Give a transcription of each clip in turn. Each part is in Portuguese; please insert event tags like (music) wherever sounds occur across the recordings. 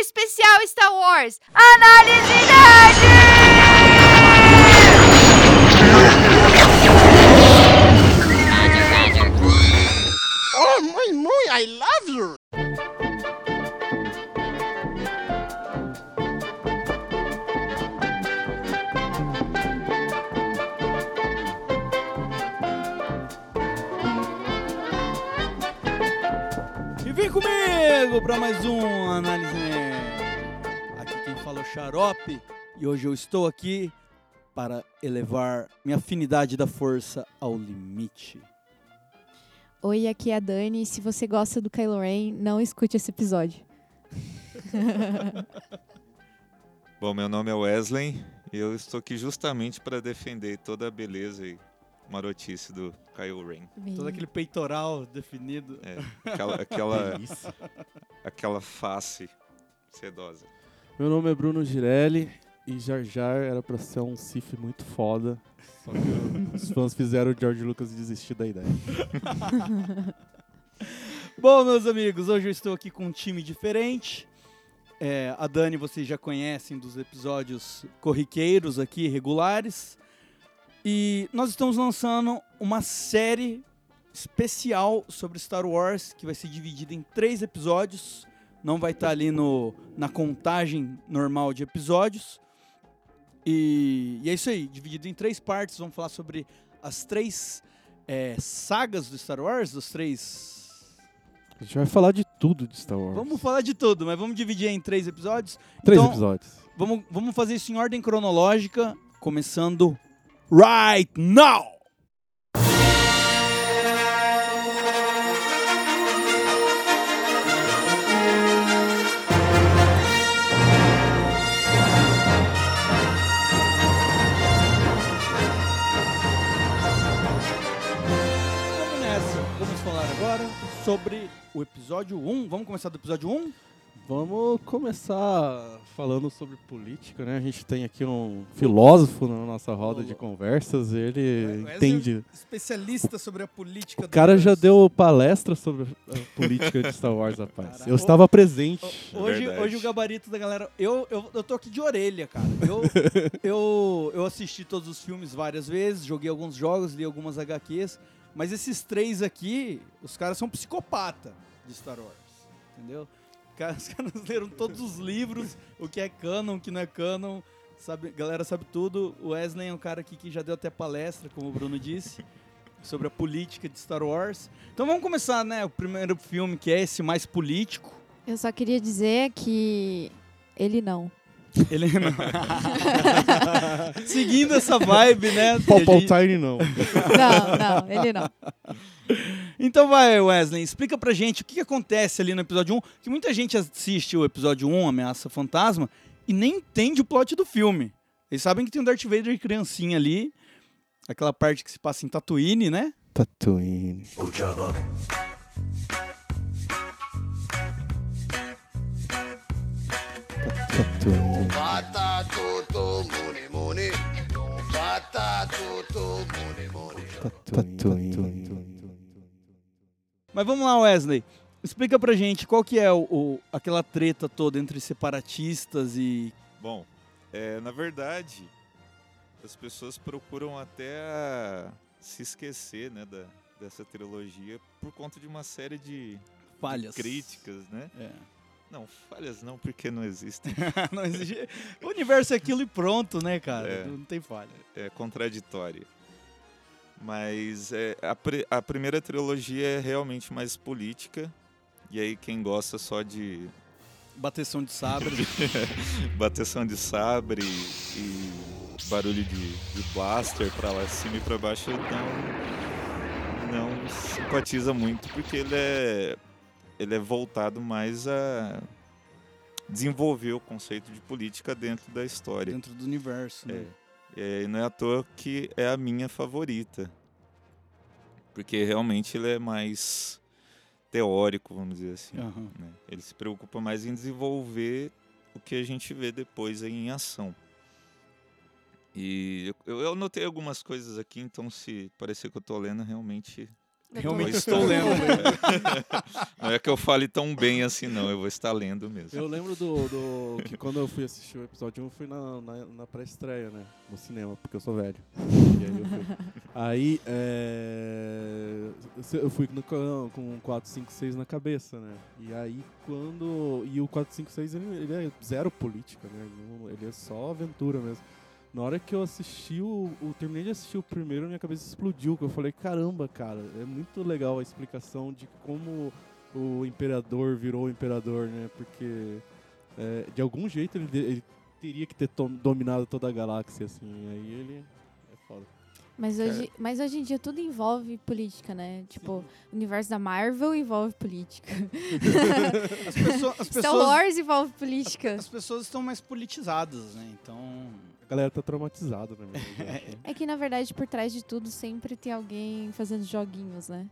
especial Star Wars. Análise Nerd! Oh, muy, muy, I love you. E vem comigo para mais um Análise Xarope e hoje eu estou aqui para elevar minha afinidade da força ao limite. Oi, aqui é a Dani. Se você gosta do Kylo Ren, não escute esse episódio. (laughs) Bom, meu nome é Wesley e eu estou aqui justamente para defender toda a beleza e marotice do Kyle Ren. Todo aquele peitoral definido. É, aquela, aquela, (laughs) aquela face sedosa. Meu nome é Bruno Girelli e Jar Jar era pra ser um Sif muito foda. Só que os fãs fizeram o George Lucas desistir da ideia. (laughs) Bom, meus amigos, hoje eu estou aqui com um time diferente. É, a Dani vocês já conhecem dos episódios corriqueiros aqui, regulares. E nós estamos lançando uma série especial sobre Star Wars, que vai ser dividida em três episódios. Não vai estar ali no, na contagem normal de episódios. E, e é isso aí, dividido em três partes. Vamos falar sobre as três é, sagas do Star Wars, dos três A gente vai falar de tudo de Star Wars. Vamos falar de tudo, mas vamos dividir em três episódios. Três então, episódios. Vamos, vamos fazer isso em ordem cronológica, começando right now! Sobre o episódio 1. Vamos começar do episódio 1? Vamos começar falando sobre política, né? A gente tem aqui um filósofo na nossa roda de conversas. Ele Wesley entende. Especialista sobre a política O cara já deu palestra sobre a política de Star Wars, (laughs) rapaz. Caraca. Eu estava presente. Hoje, Verdade. hoje o gabarito da galera. Eu, eu, eu tô aqui de orelha, cara. Eu, (laughs) eu, eu assisti todos os filmes várias vezes, joguei alguns jogos, li algumas HQs. Mas esses três aqui, os caras são psicopata de Star Wars. Entendeu? Os caras (laughs) leram todos os livros, o que é canon, o que não é canon. Sabe, galera sabe tudo. O Wesley é um cara aqui que já deu até palestra, como o Bruno disse, (laughs) sobre a política de Star Wars. Então vamos começar, né? O primeiro filme, que é esse mais político. Eu só queria dizer que ele não. Ele não. (laughs) Seguindo essa vibe, né? Gente- Tiny não. Não, não, ele não. Então vai, Wesley, explica pra gente o que, que acontece ali no episódio 1, que muita gente assiste o episódio 1, Ameaça Fantasma, e nem entende o plot do filme. Eles sabem que tem um Darth Vader e criancinha ali, aquela parte que se passa em Tatooine, né? Tatooine. Tatooine. Batatuto, Mas vamos lá, Wesley. Explica pra gente qual que é o, o- aquela treta toda entre separatistas e... Bom, é, na verdade, as pessoas procuram até se esquecer né, da, dessa trilogia por conta de uma série de, de Falhas. críticas, né? É. Não, falhas não, porque não existem. (laughs) Não existe- O universo é aquilo e pronto, né, cara? É. Não tem falha. é contraditória. Mas é, a, a primeira trilogia é realmente mais política. E aí quem gosta só de Bateção de sabre. (laughs) bateção de sabre e barulho de, de blaster pra lá cima e pra baixo não, não simpatiza muito porque ele é, ele é voltado mais a desenvolver o conceito de política dentro da história. dentro do universo, né? É, e não é à toa que é a minha favorita. Porque realmente ele é mais teórico, vamos dizer assim. Aham. né? Ele se preocupa mais em desenvolver o que a gente vê depois em ação. E eu, eu anotei algumas coisas aqui, então se parecer que eu tô lendo, realmente Realmente estou lendo. (laughs) Não é que eu fale tão bem assim, não. Eu vou estar lendo mesmo. Eu lembro do, do- que quando eu fui assistir o episódio 1, eu fui na, na, na pré-estreia, né? No cinema, porque eu sou velho. E aí eu fui. Aí, é, eu fui no, com 4, 5, 6 na cabeça, né? E aí, quando... E o 4, 5, 6, ele, ele é zero política, né? Ele é só aventura mesmo. Na hora que eu assisti o, o... Terminei de assistir o primeiro, minha cabeça explodiu. Eu falei, caramba, cara, é muito legal a explicação de como o imperador virou o imperador, né? Porque é, de algum jeito ele, ele teria que ter dominado toda a galáxia, assim. Aí ele é foda. Mas hoje, mas hoje em dia tudo envolve política, né? Tipo, o universo da Marvel envolve política. (laughs) As, pessoa- as Star pessoas, Wars envolve política. as pessoas estão mais politizadas, né? Então, A galera tá traumatizada, né? mesmo, eu acho. É que, na verdade, por trás de tudo sempre tem alguém fazendo joguinhos, né?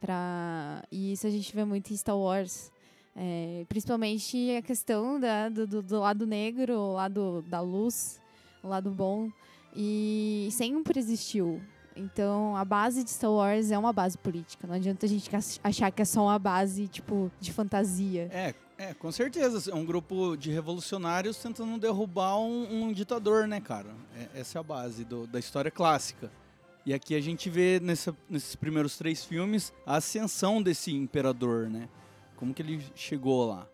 Pra... E isso a gente vê muito em Star Wars. É, principalmente a questão da, do, do- do lado negro, o lado da luz, o lado bom. E sempre existiu. Então, a base de Star Wars é uma base política. Não adianta a gente ach- achar que é só uma base, tipo, de fantasia. é, é, com certeza. É um grupo de revolucionários tentando derrubar um, um ditador, né, cara? É- essa é a base do- da história clássica. E aqui a gente vê nessa- nesses primeiros três filmes a ascensão desse imperador, né? Como que ele chegou lá.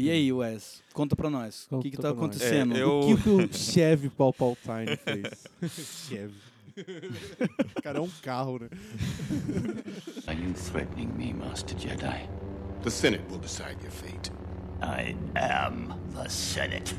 E aí, Wes? Conta pra nós. o que que tá acontecendo? É, eu- O que, que o Chevy Palpatine fez? (laughs) Chevy. O cara é um carro, né? Are you threatening me, Master Jedi? The Senate will decide your fate. I am the Senate.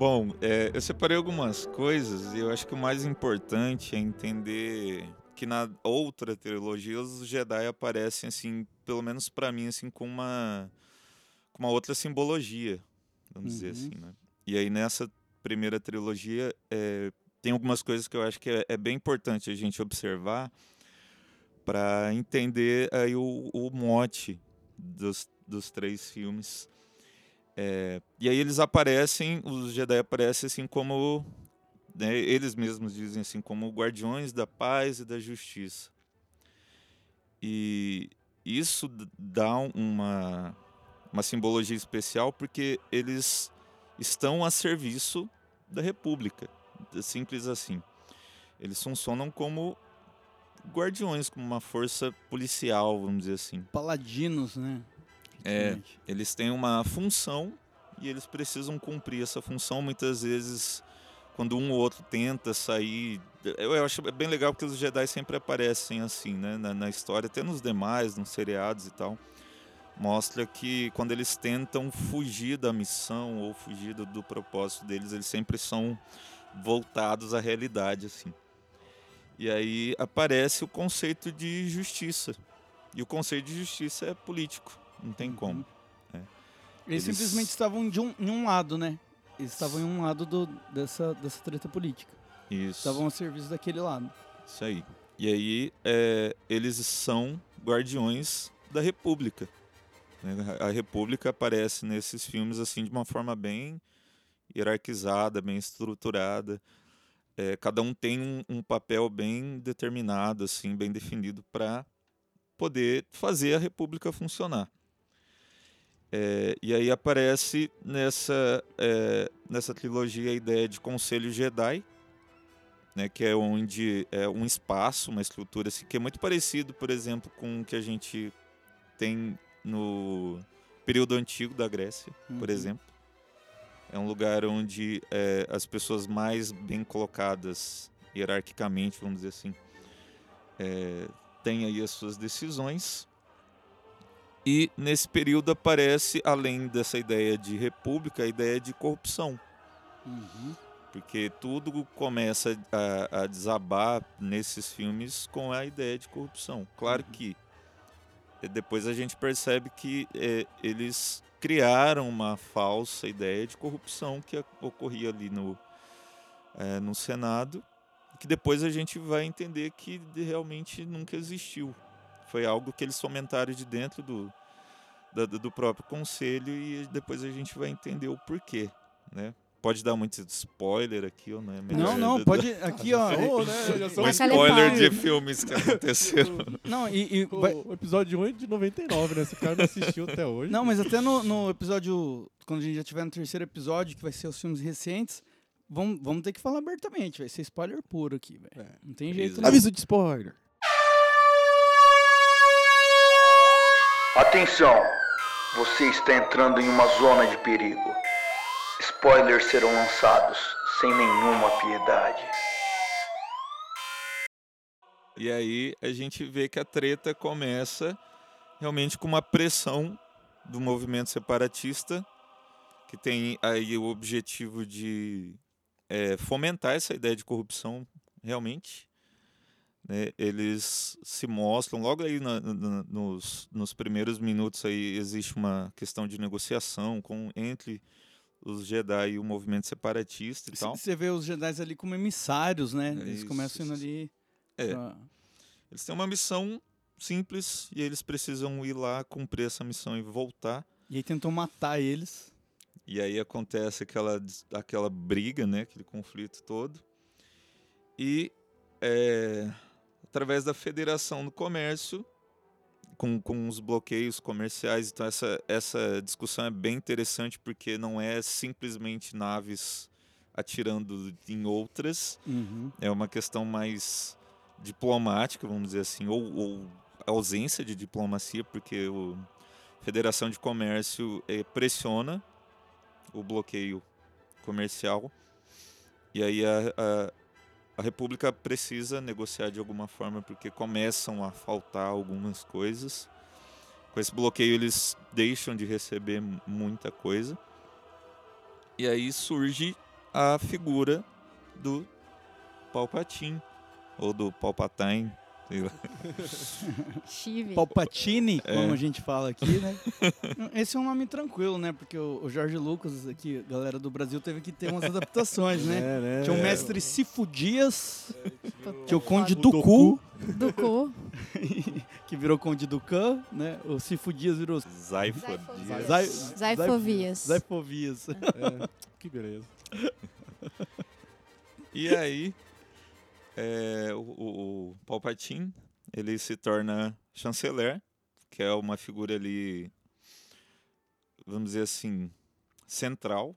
Bom, é, eu separei algumas coisas e eu acho que o mais importante é entender que na outra trilogia os Jedi aparecem assim, pelo menos pra mim assim com uma com uma outra simbologia, vamos dizer Uhum. assim, né? E aí nessa primeira trilogia é, tem algumas coisas que eu acho que é, é bem importante a gente observar para entender aí o, o mote dos, dos três filmes. É, e aí eles aparecem, os Jedi aparecem assim como, né, eles mesmos dizem assim, como guardiões da paz e da justiça. E isso dá uma, uma simbologia especial porque eles estão a serviço da República, simples assim. Eles funcionam como guardiões, como uma força policial, vamos dizer assim. Paladinos, né? É, eles têm uma função e eles precisam cumprir essa função. Muitas vezes, quando um ou outro tenta sair. Eu, eu acho bem legal porque os Jedi sempre aparecem assim, né? Na, na história, até nos demais, nos seriados e tal. Mostra que quando eles tentam fugir da missão ou fugir do, do propósito deles, eles sempre são voltados à realidade, assim. E aí aparece o conceito de justiça. E o conceito de justiça é político, não tem como. Eles, Eles- simplesmente estavam de um, em um lado, né? Eles estavam em um lado do- dessa, dessa treta política. Isso. Estavam a serviço daquele lado. Isso aí. E aí, é, eles são guardiões da República. né? A a República aparece nesses filmes assim de uma forma bem hierarquizada, bem estruturada. É, cada um tem um, um papel bem determinado, assim, bem definido para poder fazer a República funcionar. É, e aí aparece nessa, é, nessa trilogia a ideia de Conselho Jedi, né, que é onde é um espaço, uma estrutura assim, que é muito parecido, por exemplo, com o que a gente tem no período antigo da Grécia, por Uhum. exemplo. É um lugar onde é, as pessoas mais bem colocadas hierarquicamente, vamos dizer assim, é, têm aí as suas decisões. E nesse período aparece, além dessa ideia de república, a ideia de corrupção Uhum. porque tudo começa a, a desabar nesses filmes com a ideia de corrupção. Claro que e depois a gente percebe que é, eles criaram uma falsa ideia de corrupção que ocorria ali no, é, no Senado, que depois a gente vai entender que realmente nunca existiu. Foi algo que eles fomentaram de dentro do, da- do próprio conselho e depois a gente vai entender o porquê, né? Pode dar muito spoiler aqui ou não é melhor Não, não, do- pode. Aqui, ó. (laughs) Ô, né, já sou um spoiler de filmes que aconteceram. (laughs) Não, e, e vai- O episódio 1 é de 99, né? Se o cara não assistiu até hoje. Não, mas até no, no episódio. Quando a gente já tiver no terceiro episódio, que vai ser os filmes recentes, vamos, vamos ter que falar abertamente. Vai ser spoiler puro aqui, velho. É. Não tem jeito. Não. Aviso de spoiler. Atenção! Você está entrando em uma zona de perigo. Spoilers serão lançados sem nenhuma piedade. E aí a gente vê que a treta começa realmente com uma pressão do movimento separatista, que tem aí o objetivo de eh, fomentar essa ideia de corrupção realmente. Né? Eles se mostram, logo aí na- na- nos, nos primeiros minutos aí existe uma questão de negociação com, entre os Jedi e o movimento separatista e tal. Você vê os Jedi ali como emissários, né? Eles isso, começam indo ali. É. pra- Eles têm uma missão simples e eles precisam ir lá cumprir essa missão e voltar. E aí tentam matar eles. E aí acontece aquela, aquela briga, né? Aquele conflito todo. E é, através da Federação do Comércio, com, com os bloqueios comerciais, então essa, essa discussão é bem interessante porque não é simplesmente naves atirando em outras, Uhum. é uma questão mais diplomática, vamos dizer assim, ou, ou ausência de diplomacia, porque o Federação de Comércio eh, pressiona o bloqueio comercial. E aí a, a, República precisa negociar de alguma forma porque começam a faltar algumas coisas. Com esse bloqueio eles deixam de receber mu- muita coisa. E aí surge a figura do Palpatine ou do Palpatine, sei (laughs) lá. Chive. Palpatine, É. como a gente fala aqui, né? (laughs) Esse é um nome tranquilo, né? Porque o, Jorge Lucas, aqui, galera do Brasil, teve que ter umas adaptações, né? (laughs) É, né? Tinha o mestre Sifo Dias, é o Conde O do Cu, Do cu. que virou Conde do Khan, né? O Sifo Dias virou Zaifa Dias. Zai- Zaifovias. Zaifovias. É, que beleza. E aí, é, o, o, o Palpatine, ele se torna chanceler, que é uma figura ali, vamos dizer assim, central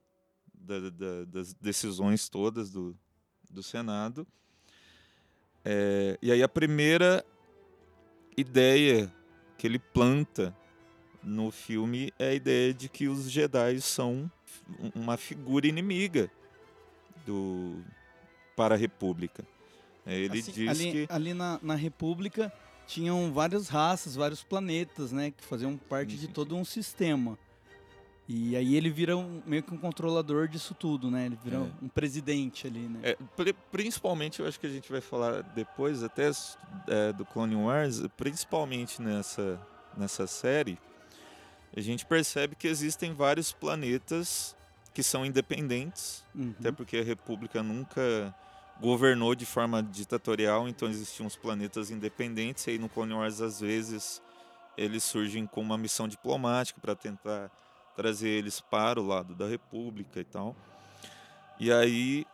da- da- das decisões todas do, do Senado. É, e aí a primeira ideia que ele planta no filme é a ideia de que os Jedi são uma figura inimiga do para a República. Ele Assim, diz ali, que ali na, na República tinham várias raças, vários planetas, né? Que faziam parte de sim, todo um sistema. E aí ele vira um- meio que um controlador disso tudo, né? Ele vira É. um presidente ali, né? É, pri- principalmente, eu acho que a gente vai falar depois, até é, do Clone Wars, principalmente nessa, nessa série, a gente percebe que existem vários planetas que são independentes, Uhum. até porque a República nunca governou de forma ditatorial, então existiam os planetas independentes, e aí no Clone Wars, às vezes, eles surgem com uma missão diplomática para tentar trazer eles para o lado da República e tal. E aí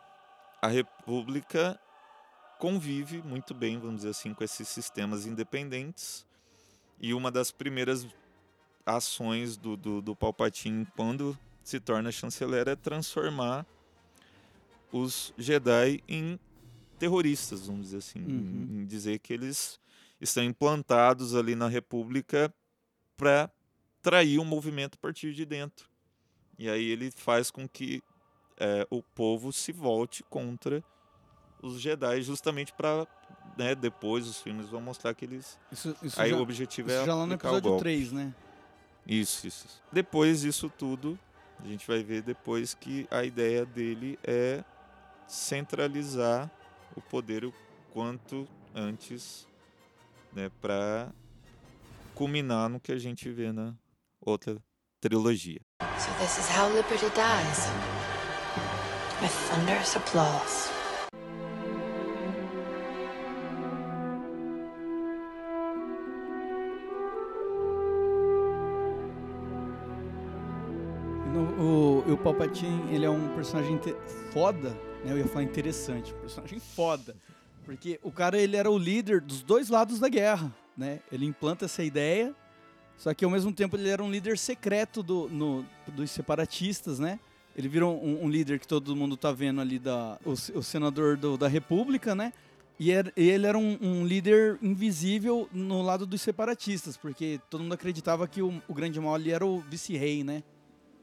a República convive muito bem, vamos dizer assim, com esses sistemas independentes. E uma das primeiras ações do, do, do Palpatine quando se torna chanceler é transformar os Jedi em terroristas, vamos dizer assim, Uhum. em, em dizer que eles estão implantados ali na República para trair o movimento a partir de dentro. E aí ele faz com que eh, o povo se volte contra os Jedi, justamente para né, depois os filmes vão mostrar que eles. Isso, isso aí já, o objetivo é já lá no episódio golpe. 3, né? Isso. isso. Depois disso tudo, a gente vai ver depois que a ideia dele é centralizar o poder o quanto antes, né, para culminar no que a gente vê na outra trilogia. So this is how liberty dies. With thunderous applause. Palpatine, ele é um personagem foda, né? Eu ia falar interessante, um personagem foda. Porque o cara, ele era o líder dos dois lados da guerra, né? Ele implanta essa ideia, só que ao mesmo tempo ele era um líder secreto do, no- dos separatistas, né? Ele virou um, um líder que todo mundo tá vendo ali, da, o, o senador do- da república, né? E era- e ele era um, um líder invisível no lado dos separatistas, porque todo mundo acreditava que o, o grande mal ali era o vice-rei, né?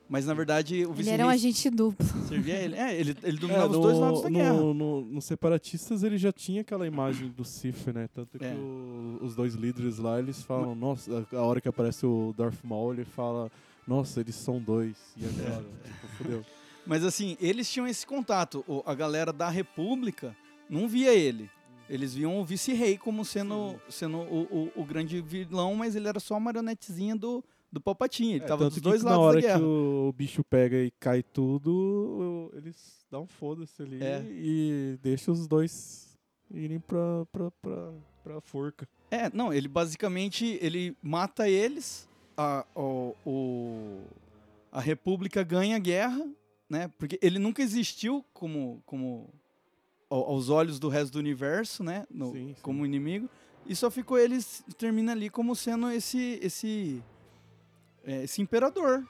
Mas na verdade o Ele vice-rei era um agente duplo. servia ele. É, ele, ele É, dominava os dois lados da guerra. no, no- nos separatistas ele já tinha aquela imagem do Sif, né? Tanto que É. o- os dois líderes lá, eles falam, nossa, a a hora que aparece o Darth Maul, ele fala, nossa, eles são dois. E agora? tipo, fudeu. Mas assim, eles tinham esse contato. O- a galera da República não via ele. Eles viam o vice-rei como sendo, sendo o, o, o grande vilão, mas ele era só a marionetezinha do, do Palpatine. Ele É, tava dos que dois na lados hora da guerra. que o bicho pega e cai tudo, eles dão um foda-se ali É. e deixa os dois irem pra, pra, pra, pra forca. É, não, ele basicamente ele mata eles, a, o, o- a República ganha a guerra, né? Porque ele nunca existiu como, como ao- aos olhos do resto do universo, né? no- Sim, sim. como inimigo. E só ficou ele termina ali como sendo esse esse esse imperador.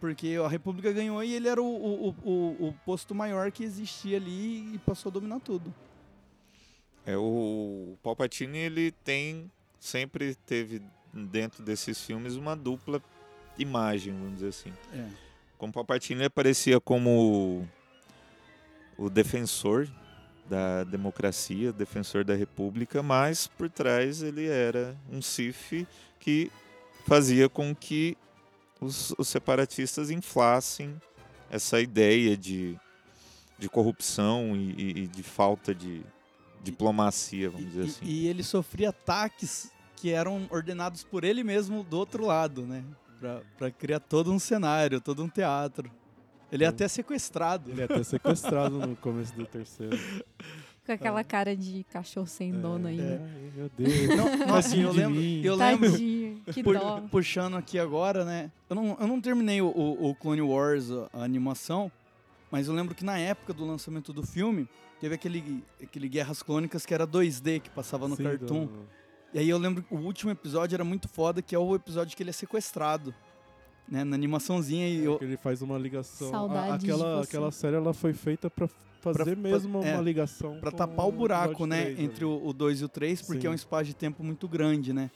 Porque a República ganhou e ele era o, o, o, o- posto maior que existia ali e passou a dominar tudo. É, o Palpatine, ele tem, sempre teve dentro desses filmes uma dupla imagem, vamos dizer assim. É. Como Palpatine, ele aparecia como o defensor da democracia, defensor da república, mas por trás ele era um Sith que fazia com que os, os separatistas inflassem essa ideia de, de corrupção e, e- e de falta de diplomacia, vamos dizer E- assim. E, ele sofria ataques que eram ordenados por ele mesmo do outro lado, né? Pra, pra criar todo um cenário, todo um teatro. Ele é até sequestrado. Ele é até sequestrado no começo do terceiro. Com aquela cara de cachorro sem dono ainda. Ai, meu Deus. Não, nossa, Tadinho eu lembro, eu lembro que pu- dó. puxando aqui agora, né? Eu não, eu não terminei o, o- o Clone Wars, a, a animação, mas eu lembro que na época do lançamento do filme, teve aquele, aquele Guerras Clônicas que era 2D, que passava no Sim, Cartoon. E aí eu lembro que o último episódio era muito foda, que é o episódio que ele é sequestrado. Né, na animaçãozinha e eu, que ele faz uma ligação. A- Saudades de aquela, você. aquela série ela foi feita pra fazer Pra- mesmo é, uma ligação. Pra tapar o buraco, episódio né? três entre ali. o 2 e o 3, porque Sim. é um espaço de tempo muito grande, né?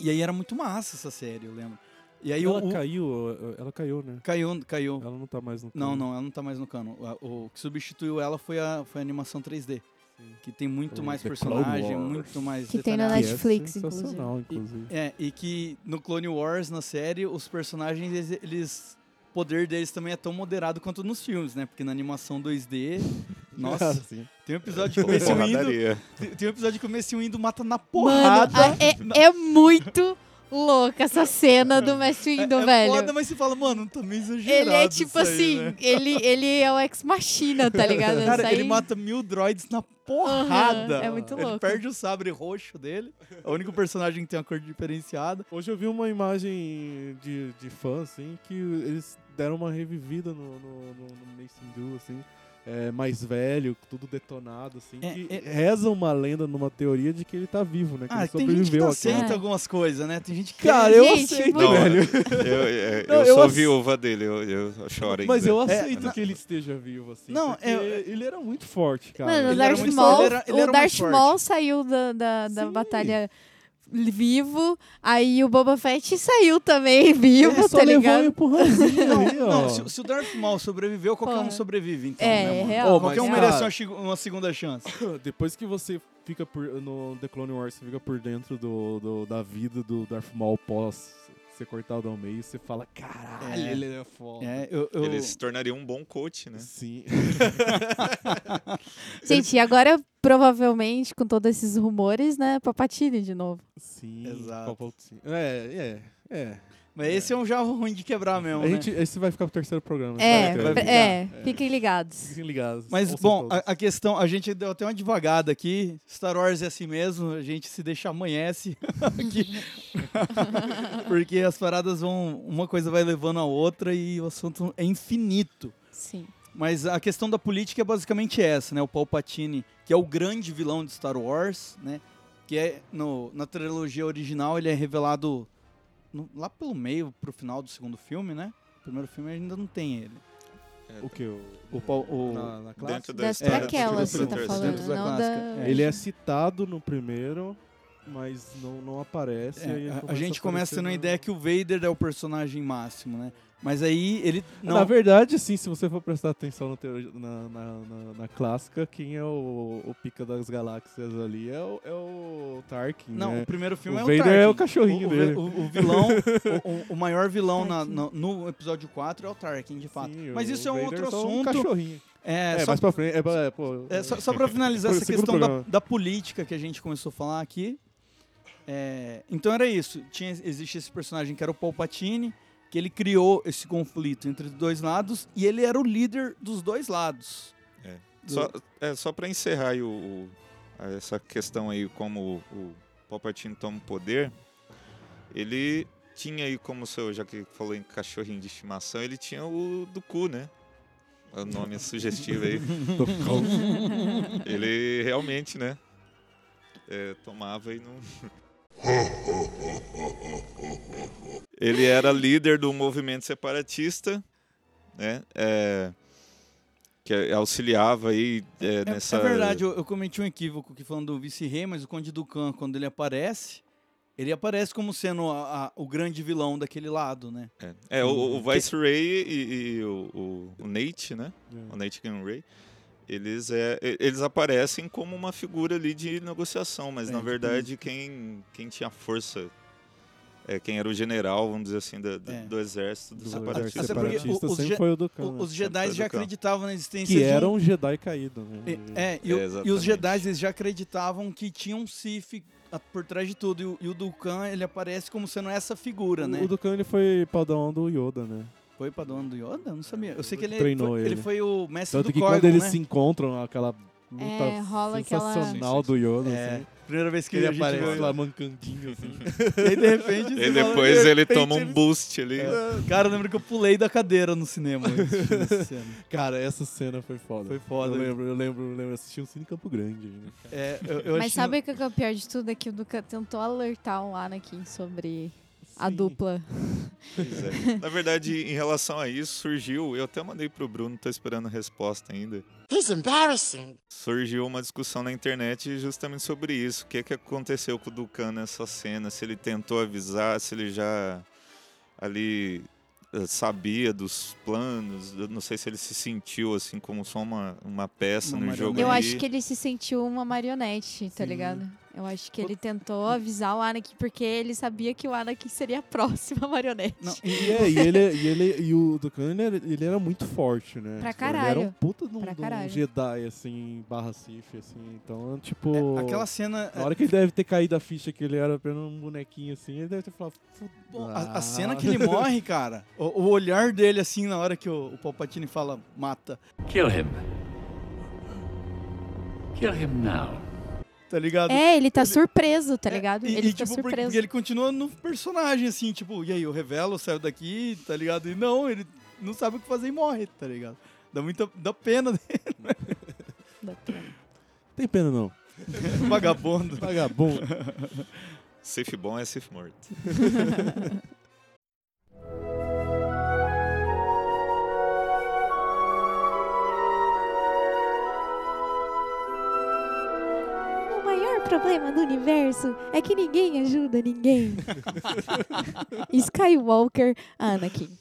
E aí era muito massa essa série, eu lembro. E aí ela o, o- caiu, ela caiu, né? caiu, caiu. Ela não tá mais no Não, cano. não, ela não tá mais no cano. O que substituiu ela foi a, foi a animação 3D. Sim. Que tem muito O mais personagem, muito mais Que tem na detalhado. Que é Netflix, sensacional, inclusive. É, e que no Clone Wars, na série, os personagens, eles, eles- poder deles também é tão moderado quanto nos filmes, né? Porque na animação 2D. (laughs) Nossa, Sim. tem um episódio de começo indo. Tem um episódio de começo indo mata na Mano, porrada. a- é, é muito louca essa cena do Mestre Windu, é, é velho. foda, mas você fala, mano, tá meio exagerado. Ele é tipo isso aí, assim, né? ele, ele é o ex-machina, tá ligado? Cara, Isso ele aí- mata mil droids na porrada. Aham, é muito Ele louco. perde o sabre roxo dele. É o único personagem que tem uma cor diferenciada. Hoje eu vi uma imagem de, de fã, assim, que eles deram uma revivida no, no, no, no Mace Windu, assim, é, mais velho, tudo detonado, assim, É, que é- reza uma lenda numa teoria de que ele tá vivo, né? Que Ah, ele tem gente que sobreviveu não àquela- aceita É. algumas coisas, né? Tem gente que Cara, quer- eu Gente, aceito, Não, velho. Eu, é, Não, eu (laughs) eu sou ace- viúva dele, eu, eu choro. Mas eu É, aceito que ele esteja vivo, assim. Não, porque é- ele era muito forte, cara. Mano, o Ele era Darth Maul, forte, ele era- ele o Darth. Maul saiu da, da, da Sim. batalha vivo, aí o Boba Fett saiu também (laughs) vivo, é, só tá levou um ligado? empurrãozinho (laughs) ali, ó. Não, se, se o Darth Maul sobreviveu, qualquer um Porra. sobrevive, então, É, né, mano? real, Ô, Qualquer um mas, merece uma, uma segunda chance. (coughs) Depois que você fica por, no The Clone Wars, você fica por dentro do, do- da vida do Darth Maul pós ser cortado ao meio, você fala, caralho, É. ele é foda. É, eu, eu- Ele se tornaria um bom coach, né? Sim. (laughs) Gente, e agora, provavelmente, com todos esses rumores, né? Papatini de novo. Sim. Exato. É, é, é. Mas esse é um já ruim de quebrar mesmo, A né? gente, esse vai ficar pro terceiro programa. É, vai é, fiquem ligados. Fiquem ligados. Mas, ouçam bom, a, a questão, a gente deu até uma devagada aqui. Star Wars é assim mesmo, a gente se deixa amanhece (laughs) aqui. (laughs) Porque as paradas vão. Uma coisa vai levando a outra e o assunto é infinito. Sim. Mas a questão da política é basicamente essa, né? O Palpatine, que é o grande vilão de Star Wars, né? Que é no, na trilogia original ele é revelado no- lá pelo meio pro final do segundo filme, né? O primeiro filme ainda não tem ele. O que? O, O, Pal- o- na, na classe? Dentro da história traquelas, do você tá falando, Dentro da não da... É. Ele é citado no primeiro, mas não, não aparece. É, a, a gente começa tendo a ideia que o Vader é o personagem máximo, né? Mas aí ele não. Na verdade, sim, se você for prestar atenção na, teoria- na, na, na- na clássica, quem é o, o pica das galáxias ali é o, é o Tarkin, Não, né? o primeiro filme O é o Vader Tarkin. é o cachorrinho o, o- dele. O, vilão, (laughs) o, maior vilão na- no, no episódio 4 é o Tarkin, de fato. Sim, Mas o isso é um Vader outro só um assunto. cachorrinho. É, É, só, mais pra frente. É, pra- é, pô, é, só, só pra finalizar (laughs) essa questão da, da política que a gente começou a falar aqui. é, então era isso. Tinha, existe esse personagem que era o Palpatine, que ele criou esse conflito entre os dois lados e ele era o líder dos dois lados. Só, é, só pra encerrar aí o, o- essa questão aí, como o, o Palpatine toma o poder, ele tinha aí, como o seu, já que falou em cachorrinho de estimação, ele tinha o do cu, né? O nome (laughs) sugestivo aí. (laughs) Ele realmente, né? é, tomava e não. (laughs) Ele era líder do movimento separatista, né? é, que auxiliava aí é, É, nessa. é verdade, eu, eu cometi um equívoco que falando do vice-rei, mas o Conde Ducan, quando ele aparece, ele aparece como sendo a- a- o grande vilão daquele lado, né? É, é, o, o Vice-Ray e, e o, o- o Nate, né? É. O Nate Gunray, eles, é, eles aparecem como uma figura ali de negociação, mas É, na tipo verdade quem, quem tinha força, é, quem era o general, vamos dizer assim, da- da- É. do exército do Do separatista. Até porque separatista o- os sempre ge- foi o Dukan. O- né? os Jedi já do acreditavam na existência Que de um- era um Jedi caído, né? E- É, e, o- É, e os. Jedi eles já acreditavam que tinha um Sith a- por trás de tudo. E o, e o Dukan, ele aparece como sendo essa figura, O- né? O Dukan ele foi padawan do Yoda, né? Foi pra dono do Yoda? Eu não sabia. Eu sei que ele, Treinou foi, ele. ele. foi o mestre Tanto do que quando eles né? se encontram, aquela luta É, rola aquela- sensacional do Yoda, É, assim. Primeira vez que ele aparece viu lá mancandinho, assim. (laughs) E aí, de repente... E você fala, depois de ele repente, toma um ele- boost ali. Cara, eu lembro que eu pulei da cadeira no cinema. (laughs) cena. Cara, essa cena foi foda. Foi foda. Eu lembro, eu lembro, eu lembro assisti um cine Campo Grande. Né? É, eu, eu Mas achei- sabe o que é o pior de tudo? É que o Duca tentou alertar o Anakin sobre a Sim. dupla. Pois é. (laughs) Na verdade, em relação a isso, surgiu, eu até mandei pro Bruno, tô esperando a resposta ainda. He's embarrassing. surgiu uma discussão na internet justamente sobre isso. O que, que aconteceu com o Ducan nessa cena? Se ele tentou avisar, se ele já ali eh, sabia dos planos. Eu não sei se ele se sentiu assim como só uma, uma peça Uma no jogo. marionete. Eu ali. acho que ele se sentiu uma marionete, tá Sim. ligado? Eu acho que ele tentou avisar o Anakin porque ele sabia que o Anakin seria a (laughs) próxima marionete. Não, E, é, e ele, (laughs) e ele e o Dukan ele, era- ele era muito forte, né? Pra Tipo, Ele era caralho. um puta de um, um caralho. Jedi, assim, barra Sith, assim. Então, tipo. é, aquela cena... Na hora que ele deve ter caído a ficha que ele era apenas um bonequinho assim, ele deve ter falado. "Fu- Bom, a, a ah." cena (laughs) que ele morre, cara, o, o olhar dele, assim, na hora que o, o Palpatine fala, mata, Kill him. Kill him now. Tá ligado? É, ele tá surpreso, tá ligado? E, ele e, fica tipo, surpreso. porque ele continua no personagem, assim, tipo, e aí, eu revelo, saio daqui, tá ligado? E não, ele não sabe o que fazer e morre, tá ligado? Dá muita dá pena (laughs) dele, Dá pena. Tem pena não. vagabundo. Vagabundo. (laughs) Safe bom é safe morto. (laughs) problema do universo é que ninguém ajuda ninguém. (laughs) Skywalker, Anakin. (laughs)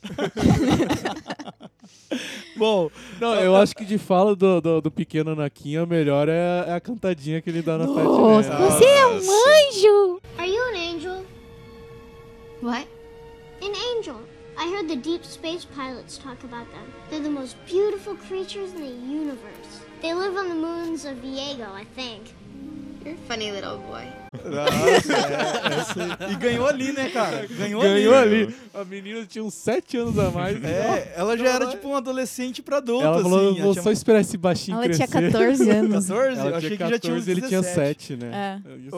Bom, Não, eu acho que de fala do, do, do pequeno Anakin, a melhor é, a- é a cantadinha que ele dá na Nossa, Fat Man. você é um anjo! Are you an angel? What? angel. I heard the deep space pilots talk about them. They're the most beautiful creatures in the universe. They live on the moons of Viego, I think. You're a funny little boy. Nossa, é, essa- E ganhou ali, né, cara? Ganhou, Ganhou ali. ali. A menina tinha uns 7 anos a mais. É, ela já era tipo um adolescente pra adulto, Ela falou, assim. vou tinha- só esperar esse baixinho Ela crescer. tinha 14 anos. 14? Ela Eu achei tinha que já tinha uns 14 ele tinha 17. 7, né? É.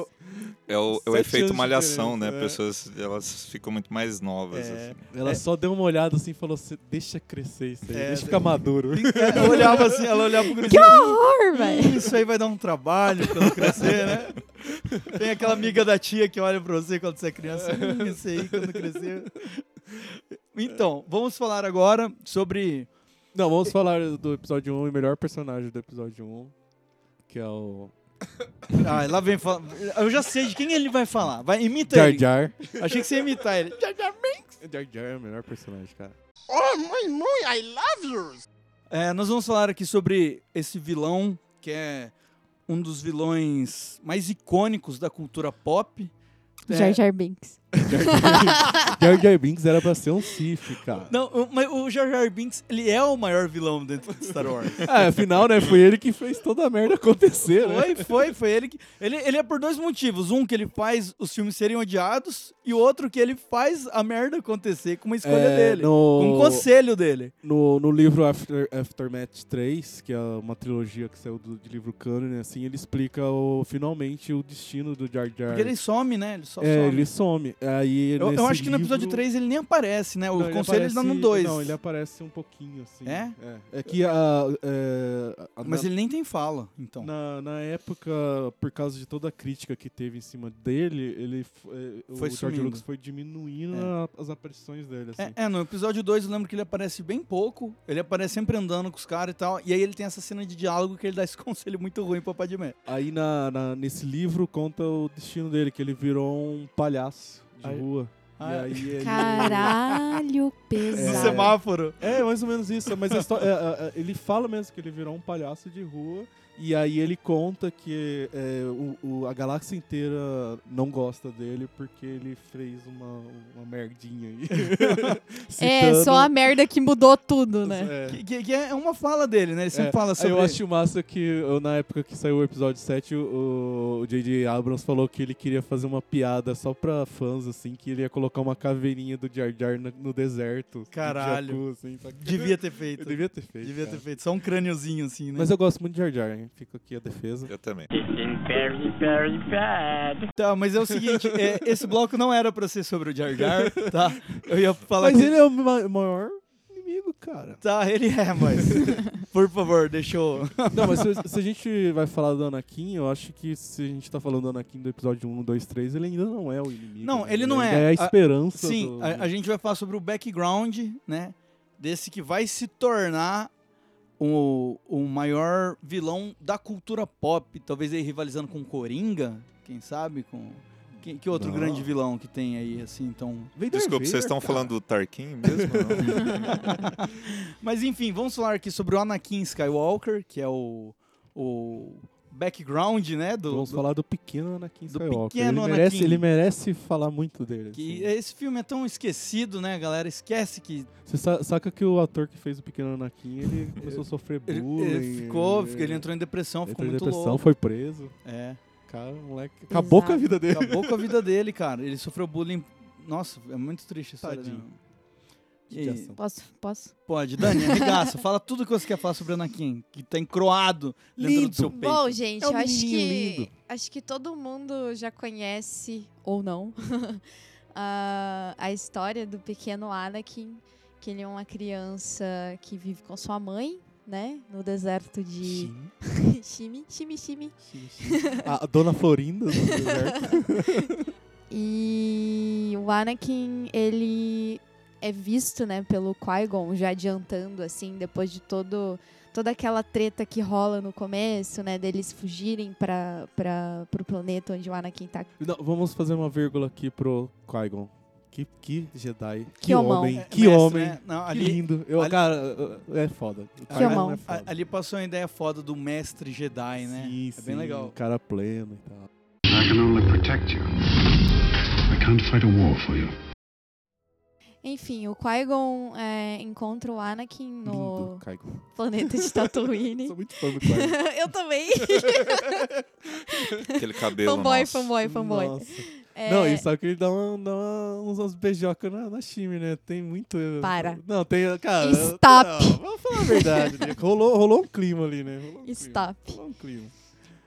É o, é o efeito malhação, né? é. Pessoas elas ficam muito mais novas. É. assim. Ela É. só deu uma olhada assim e falou assim, deixa crescer isso aí, É, deixa ficar maduro. (laughs) (laughs) Ela olhava assim, ela olhava pro Que horror, velho. Isso aí vai dar um trabalho quando crescer, né? Tem aquela amiga da tia que olha pra você quando você é criança. "Hum, Esse aí quando crescer. Então, vamos falar agora sobre. Não, vamos falar do episódio 1 e o melhor personagem do episódio 1, que é o Ah, lá vem falar. Eu já sei de quem ele vai falar. Vai, imita Jar ele. Jar. Achei que você ia imitar ele. Jar Jar Binks. Jar Jar é o melhor personagem, cara. Oh, muy, muy, I love you. É, nós vamos falar aqui sobre esse vilão, que é um dos vilões mais icônicos da cultura pop. É, Jar Jar Binks. (laughs) Jar Jar Binks era pra ser um Sith, cara. Não, mas o Jar Jar Binks, ele é o maior vilão dentro de Star Wars. Ah, (laughs) afinal, né, foi ele que fez toda a merda acontecer, né? Foi, foi, foi ele que. Ele, ele é por dois motivos. Um, que ele faz os filmes serem odiados, e o outro, que ele faz a merda acontecer com uma escolha É, dele. no- Com um conselho dele. No, no livro After, Aftermath 3, que é uma trilogia que saiu do, de livro canon, assim, ele explica o, finalmente o destino do Jar Jar. Porque ele some, né? Ele só é, some. ele some. Aí, Eu, eu acho que no episódio livro- 3 ele nem aparece, né? O Não, ele conselho ele dá no aparece- 2. Não, ele aparece um pouquinho, assim. É? É, É que a... é, a- Mas na- ele nem tem fala, então. Na, na época, por causa de toda a crítica que teve em cima dele, ele é, Foi o George. Lucas foi diminuindo É. a- as aparições dele, assim. É, é, no episódio 2 eu lembro que ele aparece bem pouco. Ele aparece sempre andando com os caras e tal. E aí ele tem essa cena de diálogo que ele dá esse (laughs) conselho muito ruim pro Padmé. Aí na- nesse livro conta o destino dele, que ele virou um palhaço de Aí- rua. Ah, e aí. Caralho, (laughs) No pesado. semáforo. É, mais ou menos isso. Mas é, é, é, ele fala mesmo que ele virou um palhaço de rua. E aí ele conta que é, o, o- a galáxia inteira não gosta dele porque ele fez uma, uma merdinha aí. (laughs) É, só a merda que mudou tudo, né? É. Que, que- que é uma fala dele, né? Ele sempre É, fala aí sobre. Eu acho massa que eu, na época que saiu o episódio 7, o o J.J. Abrams falou que ele queria fazer uma piada só pra fãs, assim, que ele ia colocar uma caveirinha do Jar Jar no, no deserto. de Caralho. Jakku, assim, que- Devia ter feito. Eu devia ter feito. Devia ter cara. feito. Só um crâniozinho assim, né? Mas eu gosto muito de Jar Jar, hein? Fica aqui a defesa. Eu também. Tá, mas é o seguinte, é, esse bloco não era pra ser sobre o Jar Jar, tá? Eu ia falar Mas que... ele é o ma- maior inimigo, cara. Tá, ele é, mas... Por favor, deixa eu... Não, mas se, se a gente vai falar do Anakin, eu acho que se a gente tá falando do Anakin do episódio 1, 2, 3, ele ainda não é o inimigo. Não, né? ele não é. É a A- esperança. Sim, do- a, a gente vai falar sobre o background, né? Desse que vai se tornar o, o maior vilão da cultura pop. Talvez aí rivalizando com Coringa, quem sabe? Com... Que, que outro Não. grande vilão que tem aí, assim, então... Vader Desculpa, vocês Vader, estão cara. falando do Tarkin mesmo? (laughs) Mas enfim, vamos falar aqui sobre o Anakin Skywalker, que é o, o background, né? Do, Vamos do- falar do pequeno Anakin do Skywalker. pequeno ele, merece, Anakin. ele merece falar muito dele. Que assim. esse filme é tão esquecido, né, galera? Esquece que Você sa- saca que o ator que fez o pequeno Anakin, ele (laughs) começou a sofrer ele, bullying. ele ficou, ele entrou em depressão, ficou entrou em muito depressão, louco. foi preso. É, Cara, o moleque acabou com a vida dele. acabou com a vida (laughs) dele, cara. Ele sofreu bullying. Nossa, é muito triste a história Tadinho. E. Posso? Posso? pode, Dani, arregaça. fala tudo que você quer falar sobre o Anakin, que tá encroado dentro Lindo. do seu peito. Bom, gente, É um eu acho que lindo. acho que todo mundo já conhece ou não (laughs) a, a história do pequeno Anakin, que ele é uma criança que vive com sua mãe, né, no deserto de Shimi, (laughs) Shimi, Shimi. A, a dona Florinda do (laughs) deserto. E o Anakin, ele é visto, né, pelo Qui-Gon, já adiantando, assim, depois de todo, toda aquela treta que rola no começo, né, deles fugirem para pro planeta onde o Anakin tá. Não, vamos fazer uma vírgula aqui pro Qui-Gon. Que, que Jedi. Que, Que homem. É, Que mestre, homem. né? Não, Que ali, lindo. Eu, ali- cara, é foda. O Que homão. é foda. ali passou uma ideia foda do mestre Jedi, né? Sim, é bem sim, legal. Cara pleno e tal. I can only protect you. I can't fight a war for you. Enfim, o Qui-Gon é, encontra o Anakin no Lindo, planeta de Tatooine. (laughs) Sou muito fã do Qui-Gon. (laughs) Eu também. (laughs) Aquele cabelo fanboy, nosso. fanboy, fanboy. Nossa. É, Não, e só que ele dá, uma, dá uma- uns, uns beijocas na, na Shimi, né? Tem muito. Para. Não, tem. Cara. Stop. Não, vamos falar a verdade. né? Rolou, rolou um clima ali, né? Rolou um clima. Stop. Rolou um clima.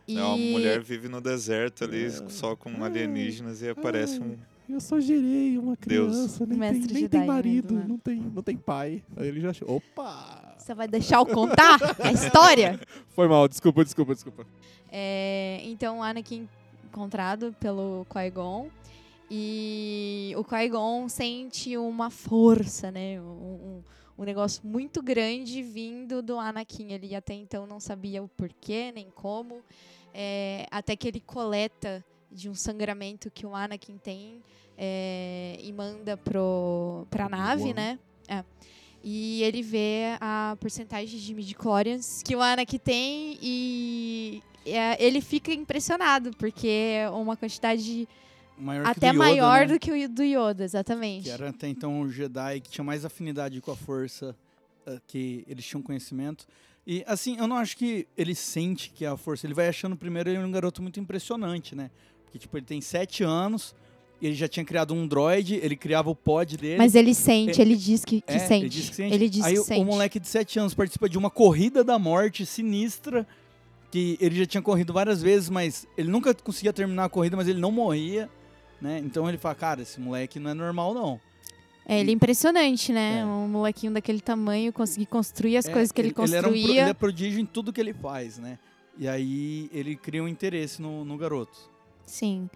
E... É, uma mulher vive no deserto ali, É. só com alienígenas e aparece um. Eu só gerei uma Deus. criança, nem, Mestre tem, nem tem marido, né? não, tem, não tem pai. Aí ele já achou. Opa! Você vai deixar eu contar a história? (laughs) Foi mal, desculpa, desculpa, desculpa. É, então, o Anakin encontrado pelo Qui-Gon. E o Qui-Gon sente uma força, né? Um, um, um negócio muito grande vindo do Anakin. Ele até então não sabia o porquê, nem como. É, até que ele coleta de um sangramento que o Anakin tem é, e manda pro, pra nave, né? É. E ele vê a porcentagem de midichlorians que o Anakin tem e é, ele fica impressionado, porque é uma quantidade Maior até do Yoda, maior né? do que o do Yoda, exatamente. Que era até então o Jedi que tinha mais afinidade com a força, eh, que eles tinham conhecimento. E assim, eu não acho que ele sente que é a força. Ele vai achando primeiro ele é um garoto muito impressionante, né? Porque, tipo, ele tem sete anos, ele já tinha criado um droid, ele criava o pod dele. Mas ele sente, É, ele diz que, que É, sente. Ele diz que sente. Ele diz Aí que o- sente. o moleque de 7 anos participa de uma corrida da morte sinistra, que ele já tinha corrido várias vezes, mas ele nunca conseguia terminar a corrida, mas ele não morria, né? Então ele fala, cara, esse moleque não é normal, não. É, ele é impressionante, né? É. Um molequinho daquele tamanho conseguir construir as É, coisas que ele, Ele, era um pro- construía. ele é prodígio em tudo que ele faz, né? E aí ele cria um interesse no, no garoto. Sim.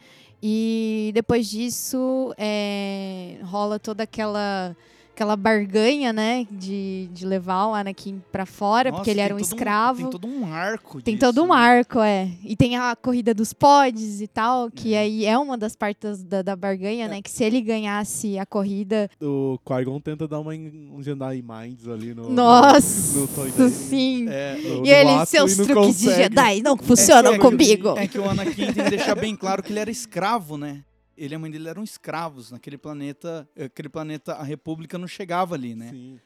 E depois disso, é, rola toda aquela aquela barganha, né? De, de levar o Anakin pra fora, Nossa, porque ele era um escravo. tem todo um arco Tem disso, todo um né? arco, é. E tem a corrida dos pods e tal, que É. aí é uma das partes da, da barganha, né? Que se ele ganhasse a corrida. O Qui-Gon tenta dar uma, um Jedi Minds ali no. Nossa, no, no sim. É, No- E ele, seus e truques de consegue. Jedi não funcionam é que- comigo. É que o Anakin tem que deixar bem claro que ele era escravo, né? Ele e a mãe dele eram escravos naquele planeta. Aquele planeta, a República não chegava ali, né? Sim.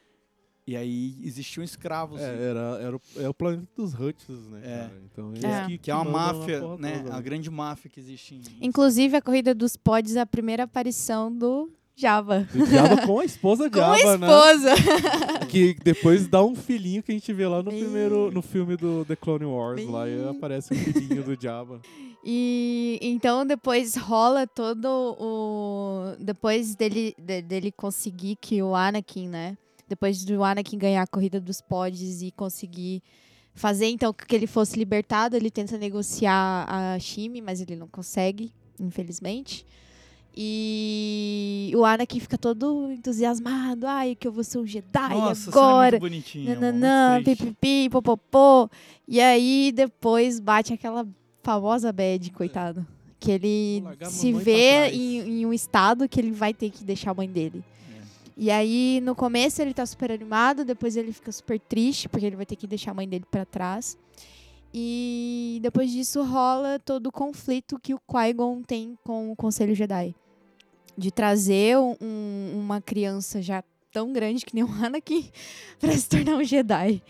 E aí existiam escravos. É, era, era o, é o planeta dos Huts, né? É. cara? Então, É. que, que é uma máfia, né? toda, A grande máfia que existe em. Inclusive, a corrida dos pods é a primeira aparição do Java. Do Jabba com a esposa (laughs) Com Jabba, a né? esposa. (laughs) Que depois dá um filhinho que a gente vê lá no primeiro, no filme do The Clone Wars, lá e aparece o filhinho do Jabba. (laughs) E então depois rola todo o. Depois dele, de- dele conseguir que o Anakin, né? Depois do Anakin ganhar a corrida dos pods e conseguir fazer então que ele fosse libertado, ele tenta negociar a Shimi, mas ele não consegue, infelizmente. E o Anakin fica todo entusiasmado. Ai, que eu vou ser um Jedi Nossa, agora. Cena muito bonitinha. Nananã, pipipi, popopô. E aí depois bate aquela famosa bad, coitado. Que ele se vê em, em um estado que ele vai ter que deixar a mãe dele. É. E aí, no começo, ele tá super animado, depois ele fica super triste, porque ele vai ter que deixar a mãe dele pra trás. E depois disso rola todo o conflito que o Qui-Gon tem com o Conselho Jedi. De trazer um- uma criança já tão grande que nem o Anakin (laughs) pra se tornar um Jedi,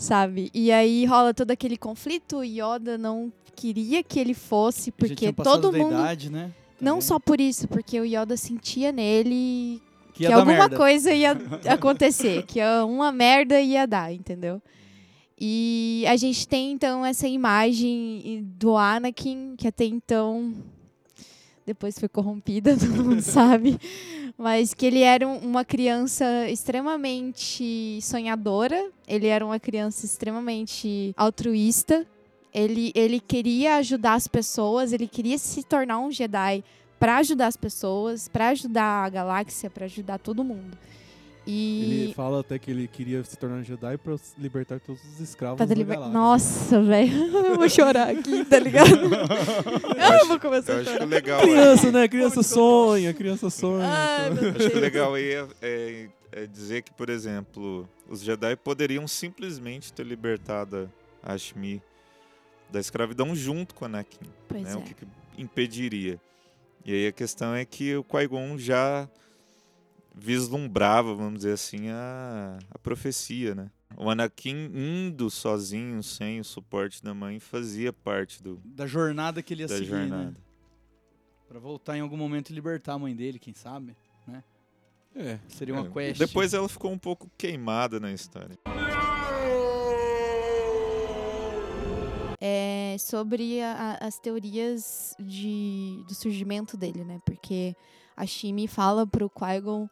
sabe? E aí rola todo aquele conflito, Yoda não queria que ele fosse, porque todo mundo... idade, né? Não só por isso, porque o Yoda sentia nele que, que, alguma merda. coisa ia (laughs) acontecer, que uma merda ia dar, entendeu? E a gente tem então essa imagem do Anakin, que até então depois foi corrompida, (laughs) todo mundo sabe, mas que ele era um- uma criança extremamente sonhadora, ele era uma criança extremamente altruísta, ele, ele queria ajudar as pessoas, ele queria se tornar um Jedi para ajudar as pessoas, para ajudar a galáxia, para ajudar todo mundo. E Ele fala até que ele queria se tornar um Jedi pra libertar todos os escravos pra da liber-. Nossa, velho. (laughs) Eu vou chorar aqui, tá ligado? (laughs) eu vou começar Eu a acho chorar. legal Criança, né? Criança sonha, criança sonha. Ai, meu Acho que o legal aí é, é- é dizer que, por exemplo, os Jedi poderiam simplesmente ter libertado a Shmi da escravidão junto com Anakin. Pois né? é. O que, que impediria? E aí a questão é que o Qui-Gon já vislumbrava, vamos dizer assim, a, a profecia, né? O Anakin indo sozinho, sem o suporte da mãe, fazia parte do, Da jornada que ele ia da seguir, jornada. né? Pra voltar em algum momento e libertar a mãe dele, quem sabe, né? É. Seria uma É, quest. Depois ela ficou um pouco queimada na história. é sobre a- as teorias de, do surgimento dele, né? Porque a Shimi fala pro Qui-Gon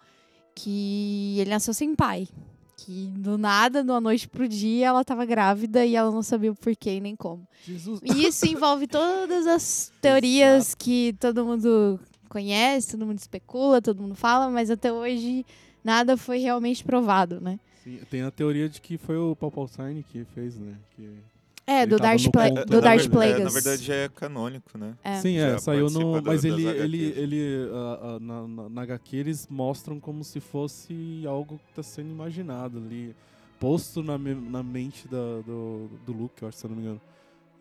que ele nasceu sem pai. Que do nada, de uma noite pro dia, ela tava grávida e ela não sabia o porquê e nem como. Jesus. E isso (laughs) envolve todas as teorias que todo mundo conhece, todo mundo especula, todo mundo fala, mas até hoje nada foi realmente provado, né? Sim, tem a teoria de que foi o Palpatine que fez, né? Que... É, Ele do no Pla ponto, do? Darth É, na Plagueis. verdade já é canônico, né? É. Sim, Já é, saiu participa no. Mas ele, ele, ele ah, ah, na, na, na HQ eles mostram como se fosse algo que tá sendo imaginado ali, posto na, me- na mente da, do, do Luke, eu acho, se eu não me engano.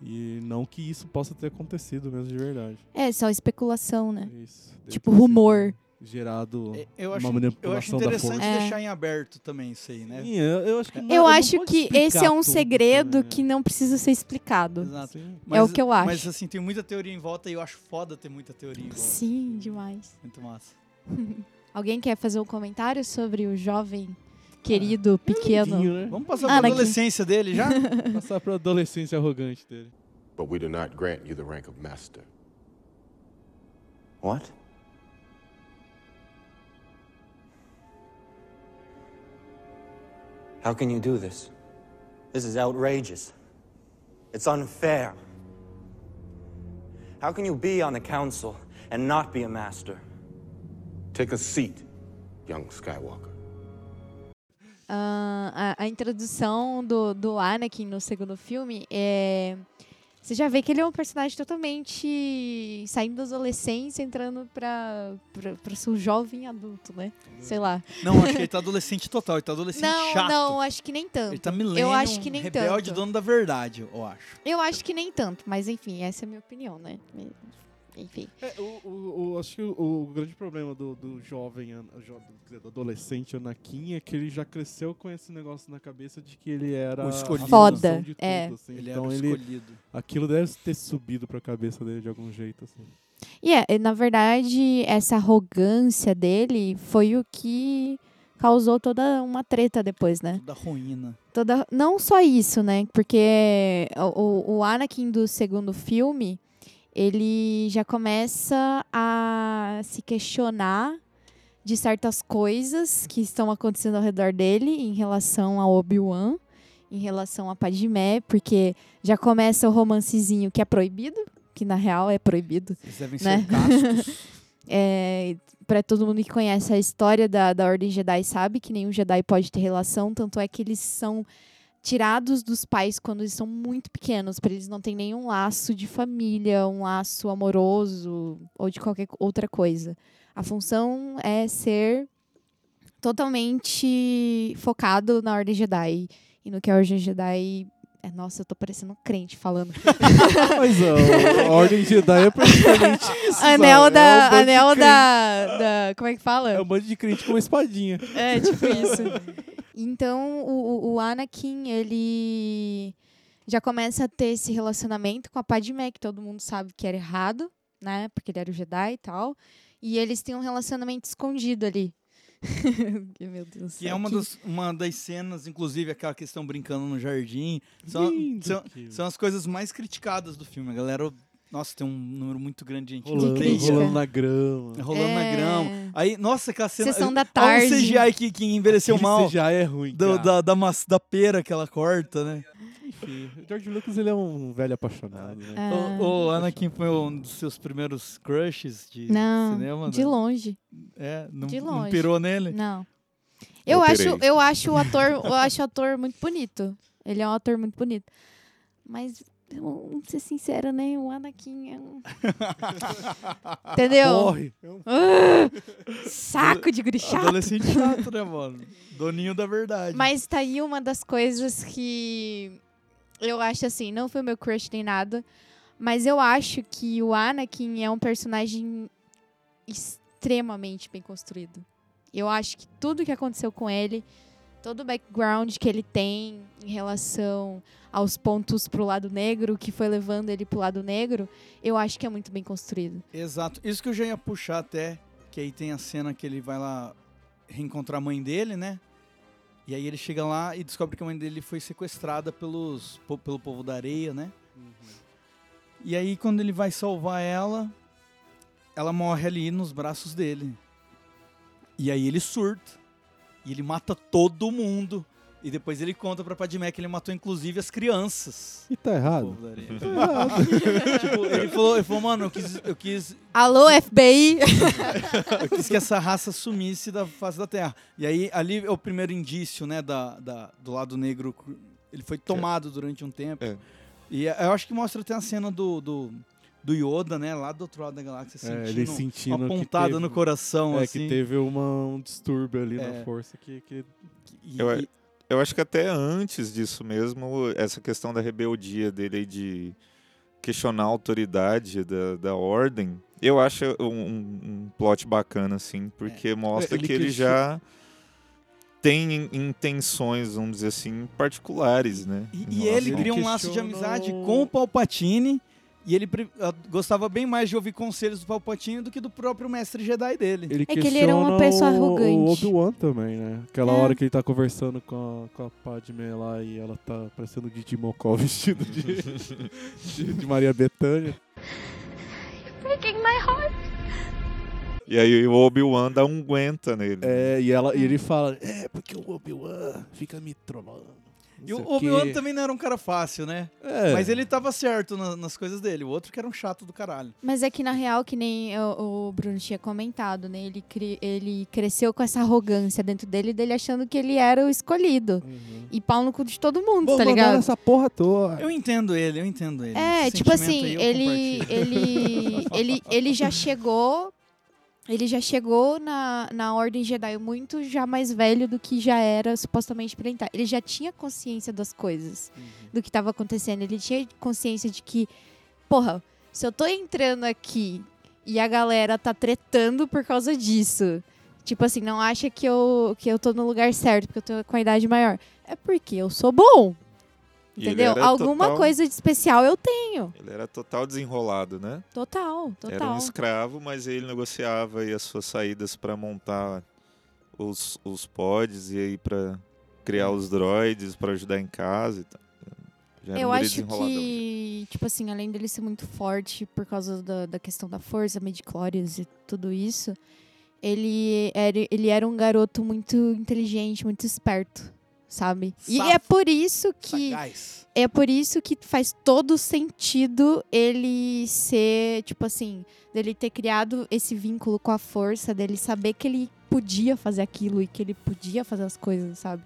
E não que isso possa ter acontecido mesmo de verdade. É, só especulação, né? Isso. Tipo, ter sido rumor. Gerado É, Eu acho, uma eu manipulação acho da interessante. É. deixar em aberto também isso aí, né? Sim, eu, eu acho que não- Eu não acho que esse é um segredo também, que né? não precisa ser explicado. Exato. Sim. É o que eu acho. Mas assim, tem muita teoria em volta e eu acho foda ter muita teoria em volta. Sim, demais. Muito massa. (laughs) Alguém quer fazer um comentário sobre o jovem, querido, pequeno? Lindinho, né? Vamos passar pra Anakin. adolescência dele já? (laughs) Passar pra adolescência arrogante dele. But we do not grant you the rank of master. What? How can you do this? This is outrageous. It's unfair. How can you be on the council and not be a master? Take a seat, young Skywalker. Ah, a, a introdução do, do Anakin no segundo filme é. Você já vê que ele é um personagem totalmente saindo da adolescência, entrando pra, pra, pra ser um jovem adulto, né? Sei lá. Não, acho que ele tá adolescente total. Ele tá adolescente Não, chato. não, acho que nem tanto. Ele tá milênio, Eu acho que nem rebelde, tanto. dono da verdade, eu acho. Eu acho que nem tanto, mas enfim, essa é a minha opinião, né? Enfim. É, o, o, o- acho que o, o grande problema do, do jovem, do adolescente Anakin é que ele já cresceu com esse negócio na cabeça de que ele era O escolhido. Foda, de tudo, é. assim. Ele então era o ele, escolhido. aquilo deve ter subido pra cabeça dele de algum jeito, assim. E é, na verdade, essa arrogância dele foi o que causou toda uma treta depois, né? Da ruína. Toda, não só isso, né? Porque o- o Anakin do segundo filme, ele já começa a se questionar de certas coisas que estão acontecendo ao redor dele em relação a Obi-Wan, em relação a Padmé, porque já começa o romancezinho que é proibido, que na real é proibido. Eles devem Né? ser. (laughs) É, para todo mundo que conhece a história da, da Ordem Jedi sabe que nenhum Jedi pode ter relação, tanto é que eles são tirados dos pais quando eles são muito pequenos, para eles não terem nenhum laço de família, um laço amoroso ou de qualquer outra coisa. A função é ser totalmente focado na Ordem Jedi e no que a Ordem Jedi é, nossa, eu tô parecendo um crente falando. (laughs) Mas ó, a Ordem Jedi é praticamente (laughs) isso. Anel sabe? da. É um anel da, da. Como é que fala? É um bando de crente com uma espadinha. É, tipo (laughs) isso. Então, o, o- o Anakin, ele já começa a ter esse relacionamento com a Padmé, que todo mundo sabe que era errado, né? Porque ele era o Jedi e tal. E eles têm um relacionamento escondido ali. (laughs) Meu Deus Que é uma das, uma das cenas, inclusive aquela que estão brincando no jardim. São, são, são as coisas mais criticadas do filme. A galera, nossa, tem um número muito grande de gente Rolando, rolando na grama. Rolando na É. grama. Aí, nossa, aquela cena. Sessão da Olha tarde. um CGI que, que envelheceu Aquele mal. CGI é ruim, do- da, da, maç- da pera que ela corta, né? Enfim, o George Lucas ele é um velho apaixonado, né? Ah. O, o Anakin foi um dos seus primeiros crushes de Não, cinema. de né? longe. É, não, de não longe. pirou nele? Não. Eu Eu acho, eu acho o ator, eu acho o ator muito bonito. Ele é um ator muito bonito. Mas, vamos ser sincero, né? O Anakin é um... (laughs) Entendeu? Corre. Ah, saco de guri chato. Adolescente chato, né, mano? Doninho da verdade. Mas tá aí uma das coisas que eu acho assim, não foi meu crush nem nada, mas eu acho que o Anakin é um personagem extremamente bem construído. Eu acho que tudo que aconteceu com ele, todo o background que ele tem em relação aos pontos pro lado negro, que foi levando ele pro lado negro, eu acho que é muito bem construído. Exato. Isso que eu já ia puxar até, que aí tem a cena que ele vai lá reencontrar a mãe dele, né? E aí ele chega lá e descobre que a mãe dele foi sequestrada pelos, pelo povo da areia, né? E aí quando ele vai salvar ela, ela morre ali nos braços dele. E aí ele surta. E ele mata todo mundo. E depois ele conta pra Padmé que ele matou inclusive as crianças. E tá errado? (laughs) Tá errado. (laughs) Tipo, ele falou, ele falou, mano, eu quis, eu quis Alô, FBI! (laughs) eu quis que essa raça sumisse da face da Terra. E aí, ali é o primeiro indício, né, da, da- do lado negro. Ele foi tomado durante um tempo. É. E eu acho que mostra até a cena do, do, do Yoda, né, lá do outro lado da galáxia, É, sentindo, ele sentindo uma pontada teve- no coração, É, assim. que teve uma, um distúrbio ali É. na força que, que E- Eu, e- eu acho que até antes disso mesmo, essa questão da rebeldia dele de questionar a autoridade da, da ordem, eu acho um, um- plot bacana, assim, porque mostra É, ele que ele já tem in- intenções, vamos dizer assim, particulares, né? E, e ele cria um laço de amizade com o Palpatine. E ele gostava bem mais de ouvir conselhos do Palpatine do que do próprio mestre Jedi dele. Ele É que ele era uma pessoa o- arrogante. O Obi-Wan também, né? Aquela É. hora que ele tá conversando com a, com a Padme lá e ela tá parecendo Didi Mocó (laughs) vestido de, de, de Maria Bethânia. Breaking my heart. E aí o Obi-Wan dá um aguenta nele. É, e, ela, e ele fala, é, porque o Obi-Wan fica me trollando. E o Obi-Wan quê." também não era um cara fácil, né? É. Mas ele tava certo na- nas coisas dele. O outro que era um chato do caralho. Mas é que, na real, que nem o, o Bruno tinha comentado, né? Ele, cri- ele cresceu com essa arrogância dentro dele, dele achando que ele era o escolhido. Uhum. E pau no cu de todo mundo, Vou tá ligado? essa porra toda. Eu entendo ele, eu entendo ele. É, Esse tipo assim, ele, ele, ele, ele já chegou. Ele já chegou na, na Ordem Jedi muito já mais velho do que já era supostamente ele estar. Ele já tinha consciência das coisas, do que tava acontecendo. Ele tinha consciência de que, porra, se eu tô entrando aqui e a galera tá tretando por causa disso, tipo assim, não acha que eu, que eu tô no lugar certo, porque eu tô com a idade maior. É porque eu sou bom. Entendeu? Alguma total- coisa de especial eu tenho. Ele era total desenrolado, né? Total, Era um total. escravo, mas ele negociava aí as suas saídas para montar os, os pods e aí para criar os droids para ajudar em casa e tal. Eu um acho que, tipo assim, além dele ser muito forte por causa da, da questão da força, midichlorians e tudo isso, ele era, ele era um garoto muito inteligente, muito esperto, sabe? E é Safo. por isso que Sagaz. é por isso que faz todo sentido ele ser, tipo assim, dele ter criado esse vínculo com a força, dele saber que ele podia fazer aquilo e que ele podia fazer as coisas, sabe?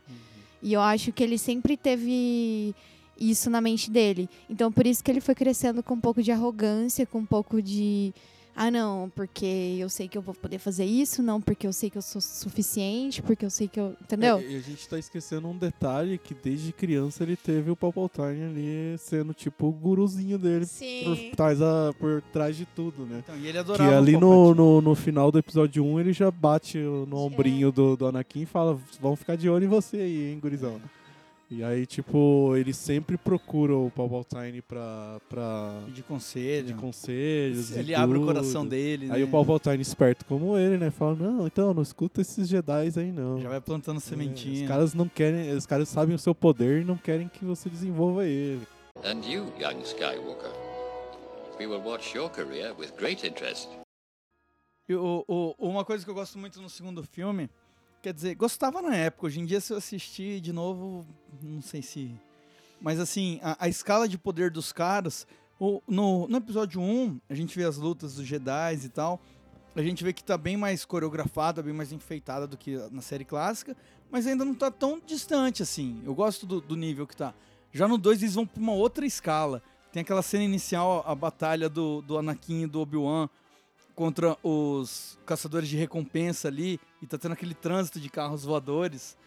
E eu acho que ele sempre teve isso na mente dele. Então, por isso que ele foi crescendo com um pouco de arrogância, com um pouco de. Ah, não, porque eu sei que eu vou poder fazer isso, não, porque eu sei que eu sou suficiente, porque eu sei que eu. Entendeu? É, e a gente tá esquecendo um detalhe que desde criança ele teve o Palpatine ali sendo tipo o guruzinho dele Sim. por trás, a- por trás de tudo, né? Então, e ele Que adorava ali o no, no, no final do episódio 1 ele já bate no ombrinho do, do Anakin e fala: Vamos ficar de olho em você aí, hein, gurizão. E aí, tipo, ele sempre procura o Palpatine pra, pra Pedir conselho. pedir conselhos. e Ele abre o tudo. coração dele, Aí né? o Palpatine, esperto como ele, né? Fala: Não, então, não escuta esses Jedi aí, não. Já vai plantando É, sementinha. os caras não querem, os caras sabem o seu poder e não querem que você desenvolva ele. And you, young Skywalker. We will watch your career with great interest. E o- o- uma coisa que eu gosto muito no segundo filme, quer dizer, gostava na época, hoje em dia se eu assistir de novo, não sei se... Mas assim, a, a escala de poder dos caras, o- no, no episódio 1, a gente vê as lutas dos Jedi e tal, a gente vê que tá bem mais coreografada, bem mais enfeitada do que na série clássica, mas ainda não tá tão distante assim. Eu gosto do, do nível que tá. Já no 2 eles vão pra uma outra escala. Tem aquela cena inicial, a, batalha do, do Anakin e do Obi-Wan contra os caçadores de recompensa ali, e tá tendo aquele trânsito de carros voadores.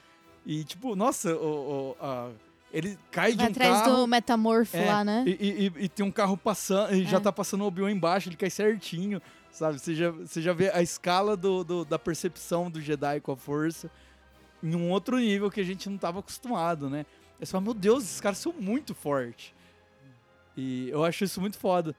E tipo, nossa, o, o- a- Ele cai de Vai um atrás carro. do metamorfo É, lá, né? E, e- e- tem um carro passando, e já É. tá passando o Obi-Wan embaixo, ele cai certinho, sabe? Você já, você já vê a escala do, do- da percepção do Jedi com a força em um outro nível que a gente não tava acostumado, né? Você fala, meu Deus, esses caras são muito fortes. E eu acho isso muito foda.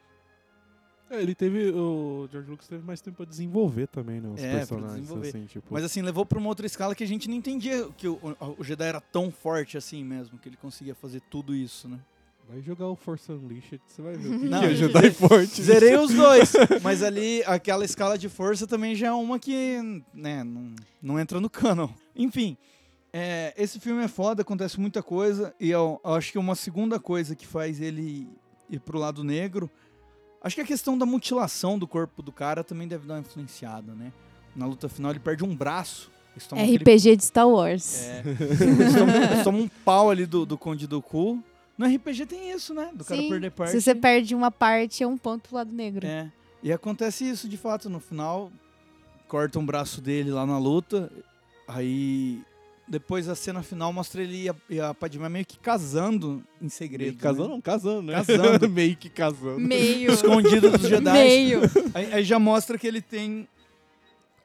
É, ele teve. O George Lucas teve mais tempo pra desenvolver também, né? Os É, personagens, assim, tipo. Mas assim, levou pra uma outra escala que a gente não entendia que o, o- o Jedi era tão forte assim mesmo, que ele conseguia fazer tudo isso, né? Vai jogar o Force Unleashed, você vai ver o (laughs) que, Não, que é Jedi forte. Zerei os dois. (laughs) Mas ali, aquela escala de força também já é uma que, né, não, não entra no canon. Enfim, é, esse filme é foda, acontece muita coisa. E eu, eu acho que uma segunda coisa que faz ele ir pro lado negro. Acho que a questão da mutilação do corpo do cara também deve dar uma influenciada, né? Na luta final ele perde um braço. Tomam aquele- RPG de Star Wars. É. Eles tomam, um pau ali do, do Conde do Cu. No RPG tem isso, né? Do cara Sim, perder parte. Se você perde uma parte, é um ponto pro lado negro. É. E acontece isso de fato no final. Corta um braço dele lá na luta. Aí depois a cena final mostra ele e a, e a Padmé meio que casando em segredo. Meio que casando, né? não, casando, né? Casando. (laughs) Meio que casando. Meio. Escondido dos Jedi. Meio. Aí, aí já mostra que ele tem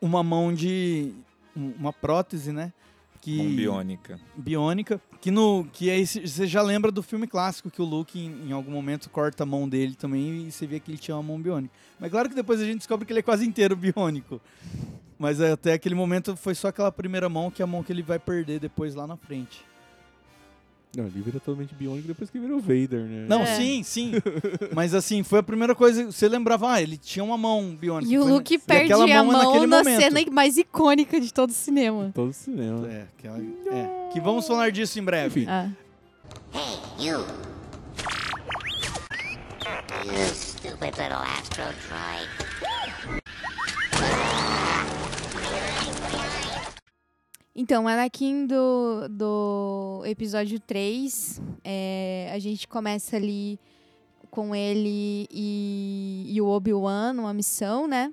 uma mão de. um- uma prótese, né? Que, Mão biônica. biônica, que no que aí c- você já lembra do filme clássico que o Luke em, em algum momento corta a mão dele também e você vê que ele tinha uma mão biônica. Mas claro que depois a gente descobre que ele é quase inteiro biônico. Mas é, até aquele momento foi só aquela primeira mão que é a mão que ele vai perder depois lá na frente. Não, ele vira totalmente biônico depois que vira o Vader, né? Não, É. sim, sim. (laughs) Mas assim, foi a primeira coisa. Você lembrava, ah, ele tinha uma mão biônica. E o Luke perde aquela a mão é mão naquele na momento. cena mais icônica de todo o cinema. Todo cinema. É, aquela- é. Que vamos falar disso em breve. Ah. You. You stupid little astro droid. Então, Anakin do, do episódio 3, é, a gente começa ali com ele e, e o Obi-Wan numa missão, né?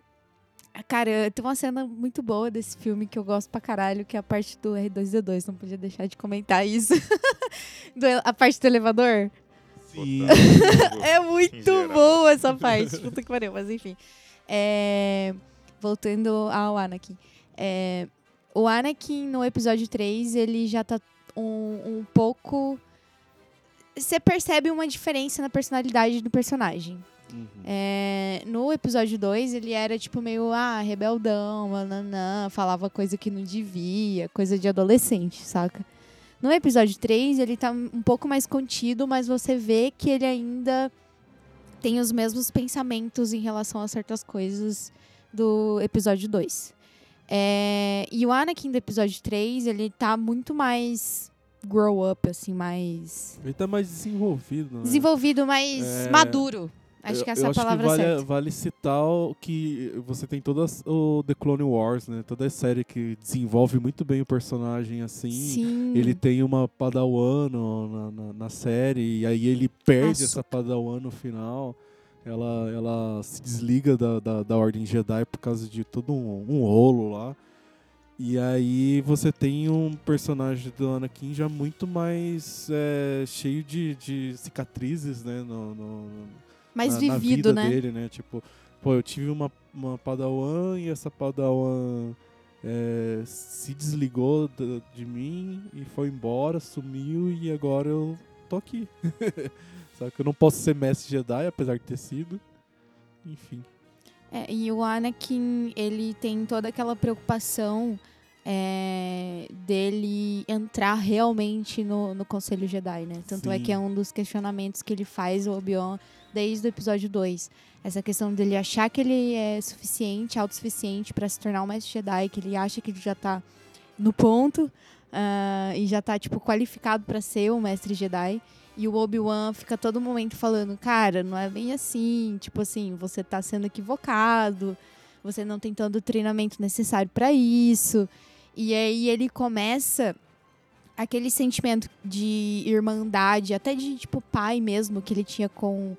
Cara, tem uma cena muito boa desse filme que eu gosto pra caralho, que é a parte do R2D2. Não podia deixar de comentar isso. (laughs) Do- a parte do elevador. Sim. (laughs) é muito boa essa parte. Puta que pariu, mas enfim. É, voltando ao Anakin. É, o Anakin, no episódio 3, ele já tá um, um pouco. Você percebe uma diferença na personalidade do personagem. É, no episódio 2, ele era tipo meio, ah, rebeldão, nananã, falava coisa que não devia, coisa de adolescente, saca? No episódio 3, ele tá um pouco mais contido, mas você vê que ele ainda tem os mesmos pensamentos em relação a certas coisas do episódio 2. É, e o Anakin do episódio 3, ele tá muito mais grow up, assim, mais Ele tá mais desenvolvido, né? desenvolvido, mais É, maduro. Acho eu- que essa é eu a palavra vale, certa. Vale citar que você tem toda as- o The Clone Wars, né? Toda a série que desenvolve muito bem o personagem, assim. Sim. Ele tem uma Padawan na, na, na série, e aí ele perde Açúcar. essa Padawan no final. Ela, ela se desliga da, da, da Ordem Jedi por causa de todo um, um rolo lá. E aí você tem um personagem do Anakin já muito mais é, cheio de, de cicatrizes, né? No, no- Mais na, na vivido, vida né? dele, né? Tipo, pô, eu tive uma, uma Padawan e essa Padawan é, se desligou da- de mim e foi embora, sumiu e agora eu tô aqui. (laughs) Só que eu não posso ser mestre Jedi, apesar de ter sido. Enfim. É, e o Anakin, ele tem toda aquela preocupação é, dele entrar realmente no, no Conselho Jedi, né? Tanto é Sim. que é um dos questionamentos que ele faz, o Obi-Wan, desde o episódio 2. Essa questão dele achar que ele é suficiente, autossuficiente para se tornar um mestre Jedi, que ele acha que ele já tá no ponto ah, e já tá, tipo, qualificado para ser um mestre Jedi. E o Obi-Wan fica todo momento falando, cara, não é bem assim, tipo assim, você tá sendo equivocado, você não tem todo o treinamento necessário para isso. E aí ele começa aquele sentimento de irmandade, até de tipo pai mesmo que ele tinha com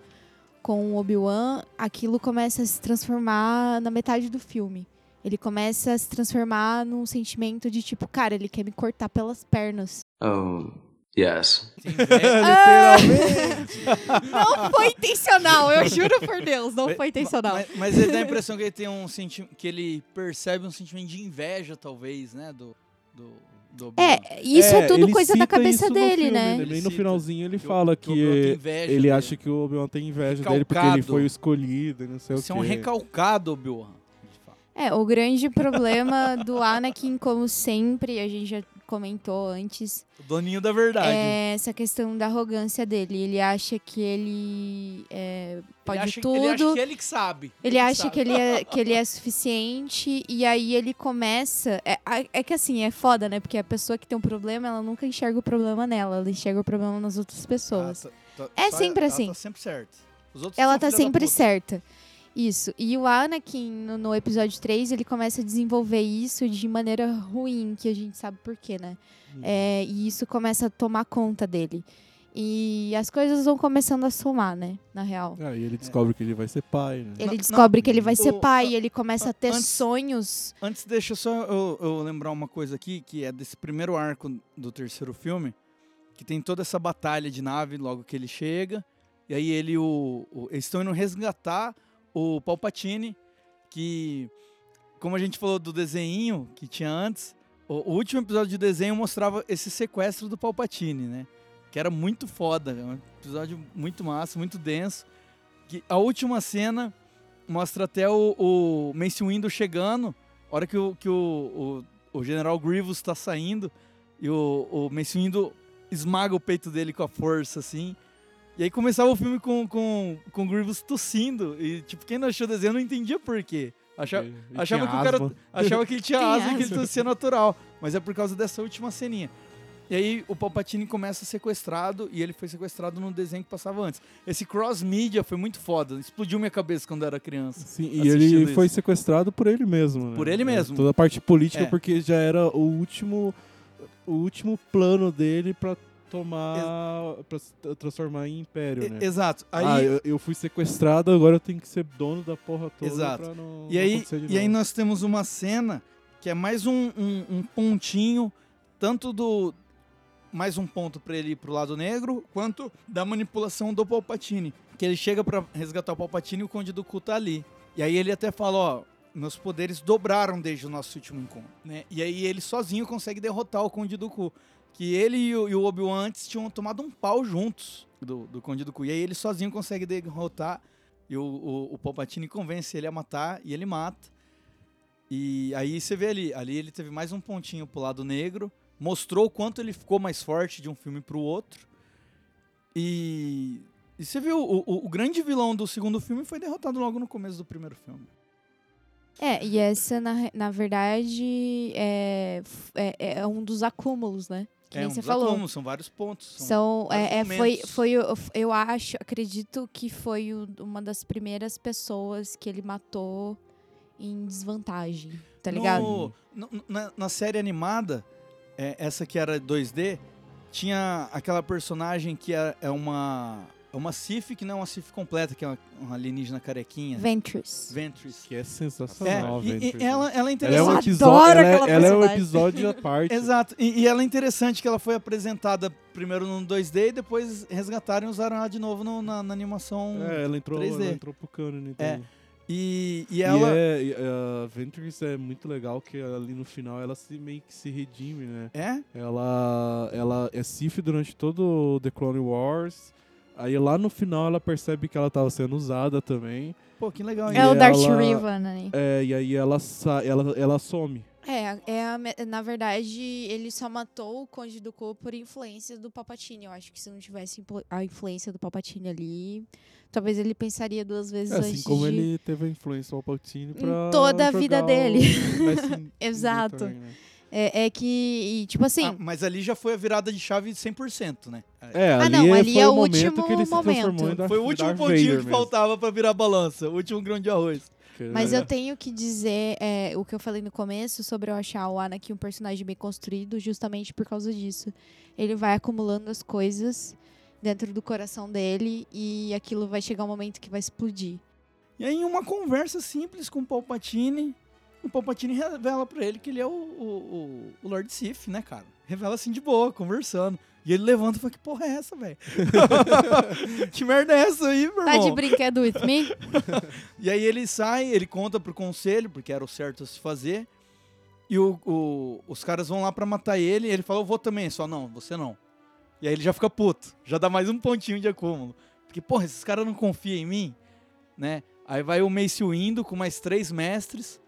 com o Obi-Wan, aquilo começa a se transformar na metade do filme. Ele começa a se transformar num sentimento de tipo, cara, ele quer me cortar pelas pernas. Oh, Yes. (laughs) Literalmente. Não foi intencional, eu juro por Deus, não foi intencional. Mas, mas ele dá a impressão que ele tem um sentimento. que ele percebe um sentimento de inveja, talvez, né? Do. do, do Obi-Wan. É, isso é, tudo ele coisa da cabeça dele, filme, né? Bem no finalzinho ele que o- fala que o que inveja ele acha que o Obi-Wan tem inveja dele porque ele Recalcado. foi o escolhido e não sei Você é o um quê. recalcado, Obi-Wan. É, o grande problema do Anakin, como sempre, a gente já comentou antes, O doninho da verdade. é essa questão da arrogância dele. Ele acha que ele é, pode ele acha, tudo. Ele acha que ele que sabe. Ele que acha sabe. que ele, é, (laughs) que ele é suficiente e aí ele começa. É, é que assim, é foda, né? Porque a pessoa que tem um problema, ela nunca enxerga o problema nela, ela enxerga o problema nas outras pessoas. Ah, tá- tá- É só- sempre ela assim. tá sempre certa. Ela tá sempre certa. Isso. E o Anakin, no, no episódio 3, ele começa a desenvolver isso de maneira ruim, que a gente sabe por quê, né? Uhum. É, e isso começa a tomar conta dele. E as coisas vão começando a somar, né? Na real. Aí ele descobre que ele vai ser pai, né? Ele Não, descobre não, que ele vai ser o- pai, ele começa a ter antes- sonhos. Antes, deixa só eu, eu lembrar uma coisa aqui, que é desse primeiro arco do terceiro filme, que tem toda essa batalha de nave logo que ele chega. E aí ele o, o- eles estão indo resgatar o Palpatine, que como a gente falou do desenho que tinha antes, o, último episódio de desenho mostrava esse sequestro do Palpatine, né? Que era muito foda, é um episódio muito massa, muito denso. Que a última cena mostra até o, o Mace Windu chegando, hora que o, que o, o, o General Grievous tá saindo, e o, o Mace Windu esmaga o peito dele com a força, assim. E aí começava o filme com, com, com o Grievous tossindo. E, tipo, quem não achou o desenho não entendia por quê. Achava, Ele achava, que o cara, asma. achava que ele tinha (laughs) asa e que ele tossia natural. Mas é por causa dessa última ceninha. E aí o Palpatine começa sequestrado e ele foi sequestrado no desenho que passava antes. Esse cross-media foi muito foda. Explodiu minha cabeça quando eu era criança. Sim, e ele foi isso. sequestrado por ele mesmo, né? Por ele É, mesmo. Toda a parte política, É. porque já era o último o último plano dele pra tomar pra tra- transformar em império, E- né? Exato. Aí, Ah, eu, eu fui sequestrado, agora eu tenho que ser dono da porra toda Exato. pra não, E não aí, e aí novo. nós temos uma cena que é mais um, um, um pontinho, tanto do. Mais um ponto pra ele ir pro lado negro, quanto da manipulação do Palpatine. Que ele chega pra resgatar o Palpatine e o Conde do Cu tá ali. E aí ele até fala: ó, meus poderes dobraram desde o nosso último encontro. Né? E aí ele sozinho consegue derrotar o Conde do Cu. Que ele e o, Obi-Wan antes tinham tomado um pau juntos do, do Conde do Cu. E aí ele sozinho consegue derrotar. E o, o, o Palpatine convence ele a matar e ele mata. E aí você vê ali, ali ele teve mais um pontinho pro lado negro, mostrou o quanto ele ficou mais forte de um filme pro outro. E, e você viu, o, o, o grande vilão do segundo filme foi derrotado logo no começo do primeiro filme. É, e essa, na, na verdade, é, é, é um dos acúmulos, né? Que é, nem um você falou. acúmulos, são vários pontos. São, São, vários é, é, foi, foi, eu acho, acredito que foi uma das primeiras pessoas que ele matou em desvantagem, tá ligado? No- no- na, na série animada, é, essa que era 2D, tinha aquela personagem que é, é uma é uma Sif que não é uma Sif completa, que é uma, uma alienígena carequinha. Ventress. Ventress. Que é É, sensacional, e- e, Ventress. ela, ela é Ela é interessante. um Eu episódio, adoro ela, é- ela é um personagem. episódio à (laughs) parte. Exato. E, e ela é interessante que ela foi apresentada primeiro no 2D e depois resgataram e usaram ela de novo no- na, na animação É, ela entrou, 3D. ela entrou pro canon, então. É, E, e E, ela. é, e, a Ventress é muito legal que ali no final ela se meio que se redime, né? É? Ela, ela é Sif durante todo o The Clone Wars. Aí lá no final ela percebe que ela tava sendo usada também. Pô, que legal, hein? É o Darth ela- Revan, né? É, e aí ela, sa ela, ela some. É, é a me- na verdade, ele só matou o Conde do Cu por influência do Palpatine. Eu acho que se não tivesse a influência do Palpatine ali, talvez ele pensaria duas vezes É, antes assim como de... ele teve a influência do Palpatine pra toda a vida dele. Em- (laughs) Exato. também, né? É, é que, e, tipo assim... Ah, mas ali já foi a virada de chave 100%, né? É, Ah, ali, não, ali foi é o momento último que ele se momento. transformou em Darth, Foi o último Darth pontinho Vader que mesmo. faltava pra virar a balança. O último grão de arroz. Mas É. eu tenho que dizer é, o que eu falei no começo sobre eu achar o Anakin um personagem bem construído justamente por causa disso. Ele vai acumulando as coisas dentro do coração dele e aquilo vai chegar um momento que vai explodir. E aí, em uma conversa simples com o Palpatine, o Palpatine revela pra ele que ele é o, o, o, o Lord Sith, né, cara? Revela assim de boa, conversando. E ele levanta e fala, que porra é essa, velho? (laughs) que merda é essa aí, meu irmão? Tá de brinquedo with me? (laughs) E aí ele sai, ele conta pro conselho, porque era o certo a se fazer. E o, o- os caras vão lá pra matar ele. E ele fala, eu vou também. Só, não, você não. E aí ele já fica puto. Já dá mais um pontinho de acúmulo. Porque, porra, esses caras não confiam em mim, né? Aí vai o Mace Windu com mais três mestres.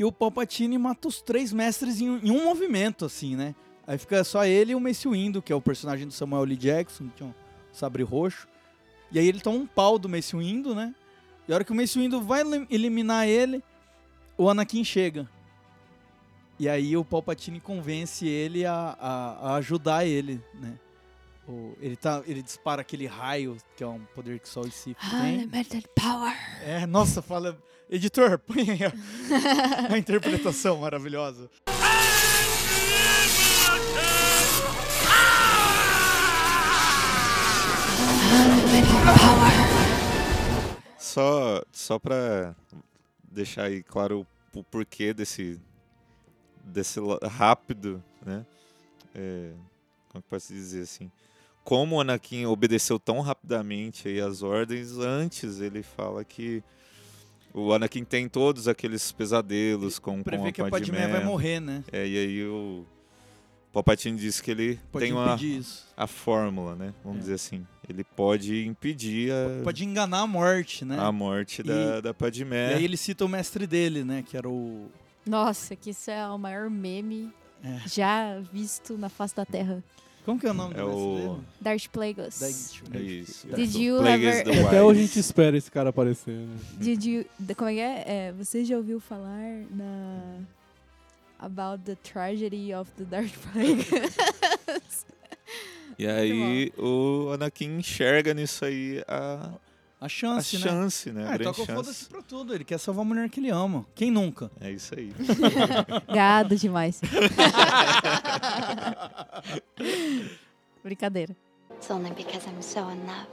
E o Palpatine mata os três mestres em, em um movimento, assim, né? Aí fica só ele e o Mace Windu, que é o personagem do Samuel L. Jackson, que tinha um sabre roxo. E aí ele toma um pau do Mace Windu, né? E a hora que o Mace Windu vai elim- eliminar ele, o Anakin chega. E aí o Palpatine convence ele a, a- a ajudar ele, né? O- ele, tá, ele dispara aquele raio, que é um poder que só o Sith tem. Unlimited power. É, nossa, fala... Editor, (laughs) põe aí a, a interpretação maravilhosa. Só, só pra deixar aí claro o porquê desse, desse rápido, né? É, como que posso dizer assim? Como o Anakin obedeceu tão rapidamente aí as ordens, antes ele fala que o Anakin tem todos aqueles pesadelos com, com Prevê a que a Padmé vai morrer, né? É, e aí o Palpatine disse que ele Pode tem uma, isso. a fórmula, né? Vamos É. dizer assim. Ele pode impedir a, Pode enganar a morte, né? a morte E- da, da Padmé. E aí ele cita o mestre dele, né? Que era o... Nossa, que isso é o maior meme É. já visto na face da Terra. Como que é o nome É do o-? Darth Plagueis. É isso. Did you ever- Até hoje a gente espera esse cara aparecer, né? Did you, como é que é? é? Você já ouviu falar na about the tragedy of the Darth (laughs) Plagueis? E aí o Anakin enxerga nisso aí a, A chance, a né? chance, né? Ah, grande toca foda-se chance. pra tudo. Ele quer salvar a mulher que ele ama. Quem nunca? É isso aí. (laughs) Gado demais. (laughs) Brincadeira. It's only because I'm so in love.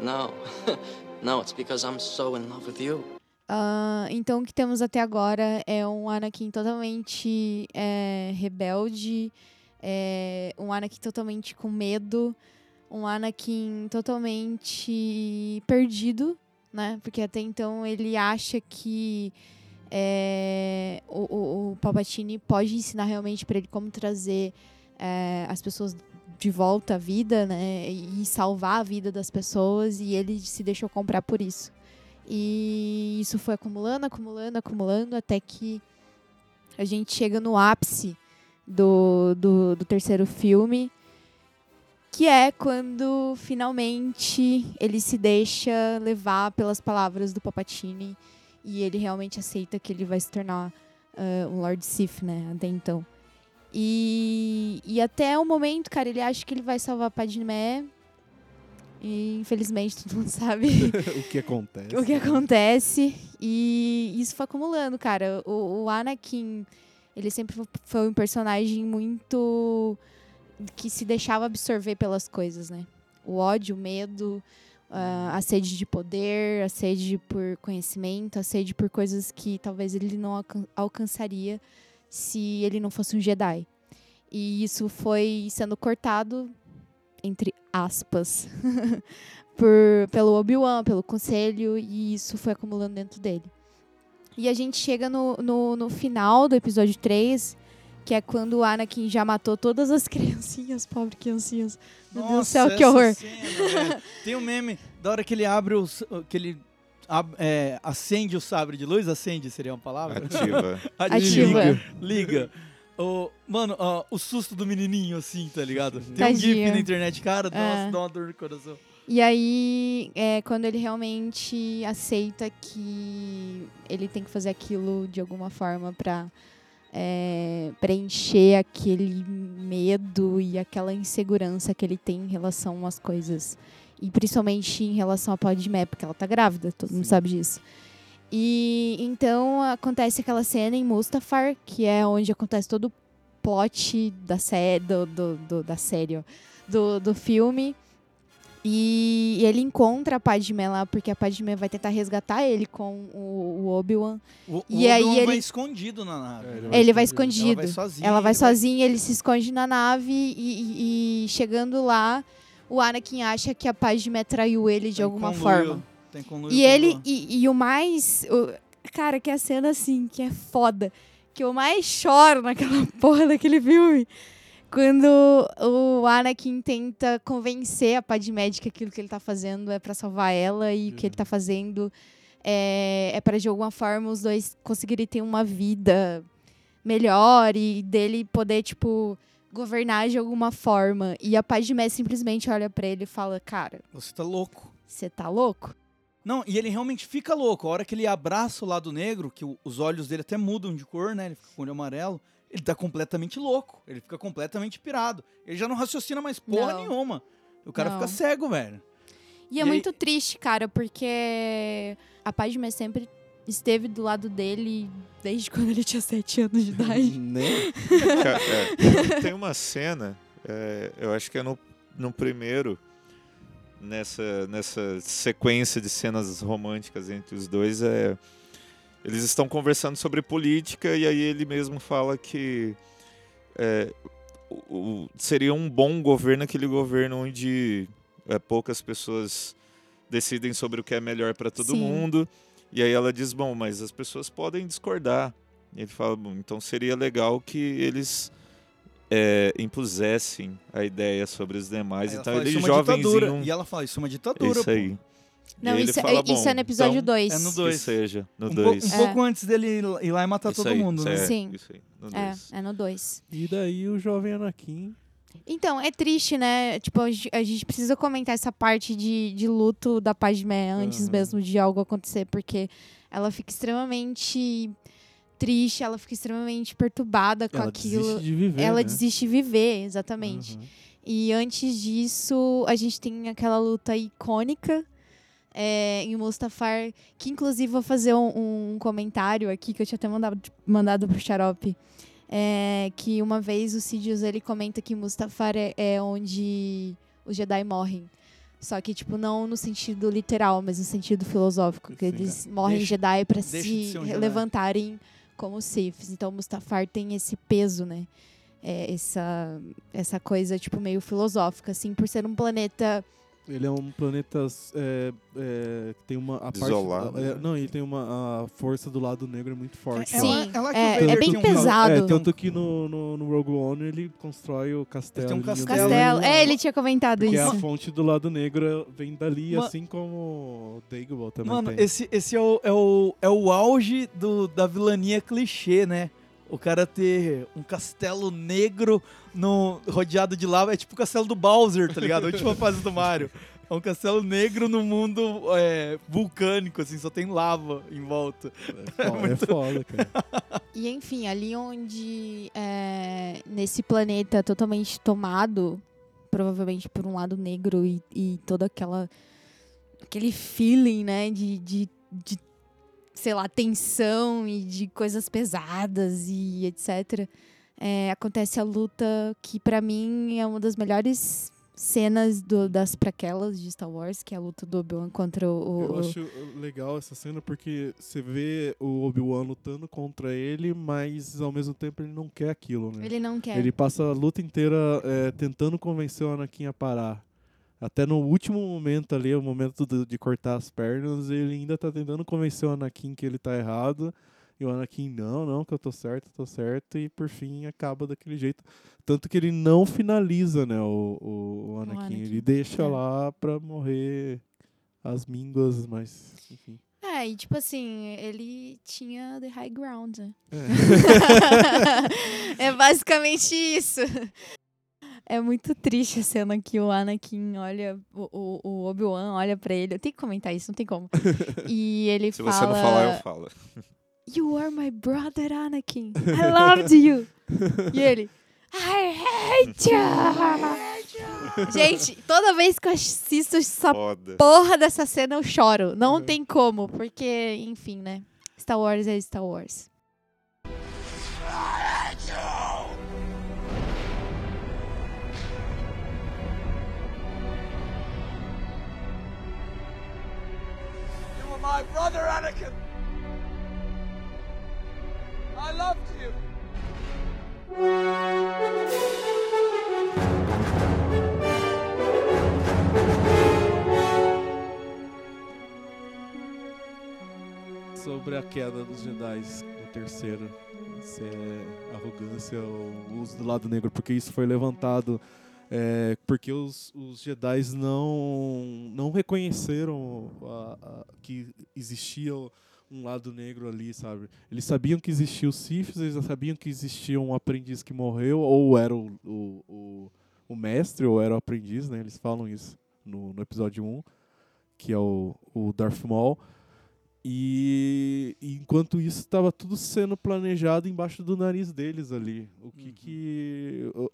No. (laughs) no, it's because I'm so in love with you. Ah, então, o que temos até agora é um Anakin totalmente é, rebelde, é, um Anakin totalmente com medo, um Anakin totalmente perdido, né? Porque até então ele acha que é, o, o, o Palpatine pode ensinar realmente para ele como trazer é, as pessoas de volta à vida, né? E salvar a vida das pessoas, e ele se deixou comprar por isso. E isso foi acumulando, acumulando, acumulando, até que a gente chega no ápice do, do, do terceiro filme, que é quando finalmente ele se deixa levar pelas palavras do Palpatine e ele realmente aceita que ele vai se tornar ah, um Lord Sith, né? Até então. E, e até o momento, cara, ele acha que ele vai salvar Padmé. E infelizmente todo mundo sabe (laughs) o que acontece? o que acontece. E isso foi acumulando, cara. O, o Anakin, ele sempre fo- foi um personagem muito. Que se deixava absorver pelas coisas, né? O ódio, o medo, a sede de poder, a sede por conhecimento, a sede por coisas que talvez ele não alcan- alcançaria se ele não fosse um Jedi. E isso foi sendo cortado, entre aspas, (laughs) por, pelo Obi-Wan, pelo conselho, e isso foi acumulando dentro dele. E a gente chega no, no, no final do episódio 3, que é quando o Anakin já matou todas as (laughs) criancinhas, pobre criancinhas. Meu Deus do Nossa, céu, que horror. cena. Tem um meme da hora que ele abre os. que ele ab- é, acende o sabre de luz. Acende seria uma palavra? (laughs) Ativa. Ativa. Liga. Liga. O, mano, ó, o susto do menininho, assim, tá ligado? Tem um Tadinho. gif na internet, cara, nossa, É. dá uma dor no coração. E aí, é quando ele realmente aceita que ele tem que fazer aquilo de alguma forma pra é, preencher aquele medo e aquela insegurança que ele tem em relação às coisas. E principalmente em relação a Padmé, porque ela tá grávida, todo mundo sabe disso. E então acontece aquela cena em Mustafar, que é onde acontece todo o plot da série, do, do, do- da série, ó, do, do filme. E ele encontra a Padmé lá, porque a Padmé vai tentar resgatar ele com o, o Obi-Wan. O, E o aí Obi-Wan ele- vai escondido na nave. Ele vai escondido. Ela vai sozinha. Ela vai ele vai- sozinha, ele se esconde na nave e, e- e chegando lá, o Anakin acha que a Padmé traiu ele de Tem alguma conluio- forma. tem conluio E ele, e, e o mais. o- cara, que é a cena assim, que é foda. Que eu mais choro naquela (laughs) porra daquele filme. Quando o Anakin tenta convencer a Padmé de que aquilo que ele tá fazendo é pra salvar ela e o que ele tá fazendo é, é para de alguma forma os dois conseguirem ter uma vida melhor e dele poder, tipo, governar de alguma forma. E a Padmé simplesmente olha pra ele e fala: Cara, Você tá louco. você tá louco? Não, e ele realmente fica louco. A hora que ele abraça o lado negro, que os olhos dele até mudam de cor, né? Ele fica com o olho amarelo. Ele tá completamente louco. Ele fica completamente pirado. Ele já não raciocina mais porra Não. nenhuma. O cara Não. fica cego, velho. E é E aí- muito triste, cara, porque a Padmé sempre esteve do lado dele desde (laughs) quando ele tinha sete anos de idade. (laughs) Né? É, (laughs) tem uma cena, é, eu acho que é no, no primeiro, nessa, nessa sequência de cenas românticas entre os dois, é, eles estão conversando sobre política e aí ele mesmo fala que é, o- o- seria um bom governo aquele governo onde é, poucas pessoas decidem sobre o que é melhor para todo Sim. mundo. E aí ela diz, bom, mas as pessoas podem discordar. E ele fala, bom, então seria legal que eles é, impusessem a ideia sobre os demais. Aí então ele "Isso é uma ditadura." jovenzinho. E ela fala, isso é uma ditadura, Isso pô. aí. Não, isso é- fala, isso "Bom, é no episódio então, dois. É no Que 2. seja, no Um, 2. um pouco antes dele ir lá e matar Isso todo aí, mundo, né? é, Sim. Isso aí, no É, é no 2. E daí o jovem Anakin. Então, é triste, né? Tipo, a gente, a gente precisa comentar essa parte de, de luto da Padmé antes Aham. mesmo de algo acontecer, porque ela fica extremamente triste, ela fica extremamente perturbada com Ela aquilo. desiste de viver, ela né? desiste de viver, exatamente. Aham. E antes disso, a gente tem aquela luta icônica é, em Mustafar, que inclusive vou fazer um, um comentário aqui que eu tinha até mandado, mandado pro Xarope. É, que uma vez o Sidious ele comenta que Mustafar é, é onde os Jedi morrem. Só que, tipo, não no sentido literal, mas no sentido filosófico. Que Sim. eles morrem Deixa- Jedi de se um Jedi. levantarem como Siths. Então, Mustafar tem esse peso, né? É, essa, essa coisa, tipo, meio filosófica, assim, por ser um planeta Ele é um planeta é, é, que tem uma. A parte- Isolado, é, né? não, ele tem uma. A força do lado negro é muito forte. É Sim, é lá que é- é bem tinha um- pesado. É, tanto que no, no, no Rogue One ele constrói o castelo. tem um castelo. castelo. ele- É, ele tinha comentado Porque isso. a fonte do lado negro vem dali, assim como o Dagobah também Mano, tem. esse, esse é, o, é, o, é o auge do, da vilania clichê, né? O cara ter um castelo negro no, rodeado de lava. É tipo o castelo do Bowser, tá ligado? A última (laughs) fase do Mario. É um castelo negro no mundo é, vulcânico, assim, só tem lava em volta. É (laughs) foda, é foda, cara. E enfim, ali onde é, nesse planeta totalmente tomado, provavelmente por um lado negro e, e toda aquela aquele feeling, né, de, de, de sei lá, tensão e de coisas pesadas e etc. é, acontece a luta que pra mim é uma das melhores cenas do- das praquelas de Star Wars, que é a luta do Obi-Wan contra o, Eu o- acho legal essa cena porque você vê o Obi-Wan lutando contra ele, mas ao mesmo tempo ele não quer aquilo, né? ele não quer. Ele passa a luta inteira é, tentando convencer o Anakin a parar. Até no último momento ali, o momento do- de cortar as pernas, ele ainda tá tentando convencer o Anakin que ele tá errado. E o Anakin, não, não, que eu tô certo, eu tô certo. E por fim acaba daquele jeito. Tanto que ele não finaliza, né, o, o, o Anakin. Anakin. Ele deixa É. lá pra morrer as mínguas, mas enfim. É, e tipo assim, ele tinha the high ground. né? É. (laughs) é basicamente isso. É muito triste a cena que o Anakin olha, o, o, Obi-Wan olha pra ele. Eu tenho que comentar isso, não tem como. (laughs) E ele Se fala... você não falar, eu falo. You are my brother, Anakin. I loved you. (laughs) e ele... I hate you. Gente, toda vez que eu assisto essa Foda. porra dessa cena, eu choro. Não tem como, porque, enfim, né? Star Wars é Star Wars. My brother Anakin. I loved you. Sobre a queda dos Jedi no terceiro. Se é arrogância ou uso do lado negro, porque isso foi levantado é, porque os, os Jedi não, não reconheceram a- a- que existia um lado negro ali, sabe? Eles sabiam que existia os Siths, eles sabiam que existia um aprendiz que morreu, ou era o, o, o, o mestre, ou era o aprendiz, né? Eles falam isso no, no episódio 1, que é o, o Darth Maul. E, e enquanto isso estava tudo sendo planejado embaixo do nariz deles ali. O que que o,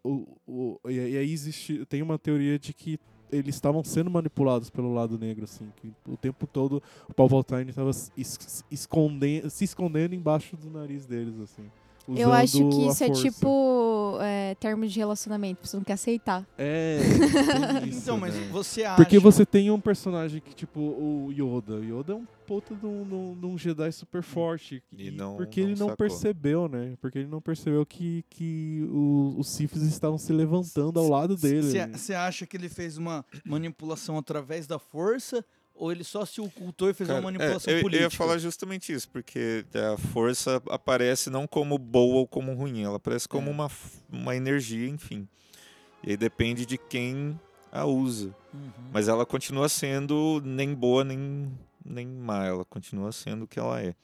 o, o- e, aí existe tem uma teoria de que eles estavam sendo manipulados pelo lado negro assim, que o tempo todo o Palpatine estava es- escondendo, se escondendo embaixo do nariz deles assim. Eu acho que isso é tipo é, termos de relacionamento, você não quer aceitar. É, (laughs) isso, Então, mas né? você acha... Porque você tem um personagem que, tipo, o Yoda. O Yoda é um puta de um, de um- Jedi super forte. E não- porque não ele não sacou. percebeu, né? Porque ele não percebeu que, que o- os Siths estavam se levantando ao lado dele. Você acha que ele fez uma manipulação através da força ou ele só se ocultou e fez Cara, uma é, manipulação eu, eu política? ia falar justamente isso, porque a força aparece não como boa ou como ruim, ela aparece como É. uma, uma energia, enfim. E aí depende de quem a usa. Uhum. Mas ela continua sendo nem boa nem, nem má, ela continua sendo o que ela é.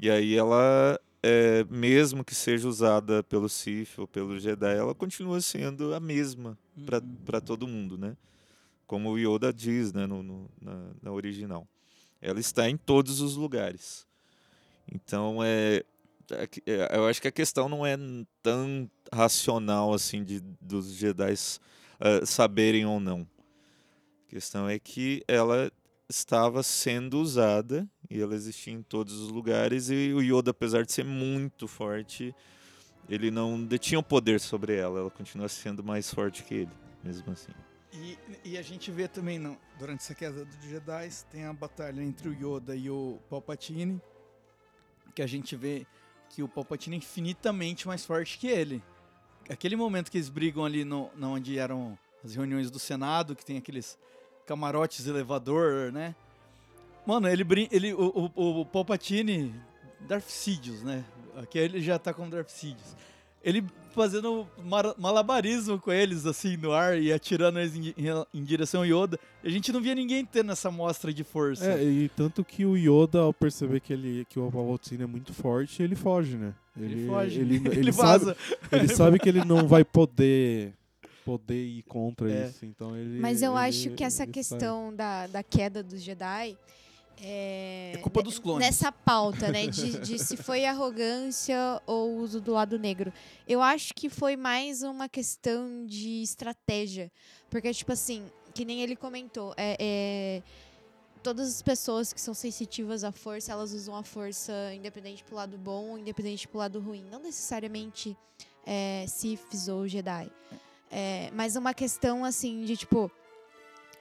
E aí ela, é, mesmo que seja usada pelo Sith ou pelo Jedi, ela continua sendo a mesma Uhum. para todo mundo, né? Como o Yoda diz, né, no, no- na, na original. Ela está em todos os lugares. Então, é, é é, eu acho que a questão não é tão racional assim de dos Jedi saberem ou não. A questão é que ela estava sendo usada e ela existia em todos os lugares e o Yoda, apesar de ser muito forte, ele não detinha o poder sobre ela. Ela continua sendo mais forte que ele, mesmo assim. E, e a gente vê também, não, durante essa queda dos Jedi, tem a batalha entre o Yoda e o Palpatine, que a gente vê que o Palpatine é infinitamente mais forte que ele. Aquele momento que eles brigam ali no, na onde eram as reuniões do Senado, que tem aqueles camarotes elevador, né? Mano, ele, ele o, o, o Palpatine, Darth Sidious, né? Aqui ele já tá como Darth Sidious. Ele fazendo malabarismo com eles, assim, no ar e atirando eles em, em- em direção ao Yoda. E a gente não via ninguém tendo essa mostra de força. É, e tanto que o Yoda, ao perceber que, ele, que o Palpatine é muito forte, ele foge, né? Ele foge. Ele, (laughs) Ele ele vaza. sabe, (laughs) ele sabe que ele não vai poder poder ir contra É. isso. Então ele. Mas eu ele- acho que essa ele sai. questão da, da queda dos Jedi é, É culpa dos clones. Nessa pauta, né? De, de se foi arrogância ou uso do lado negro. Eu acho que foi mais uma questão de estratégia. Porque, tipo assim, que nem ele comentou, é, é, todas as pessoas que são sensitivas à força, elas usam a força independente pro lado bom ou independente pro lado ruim. Não necessariamente é, Siths ou Jedi. É, mas uma questão, assim, de tipo...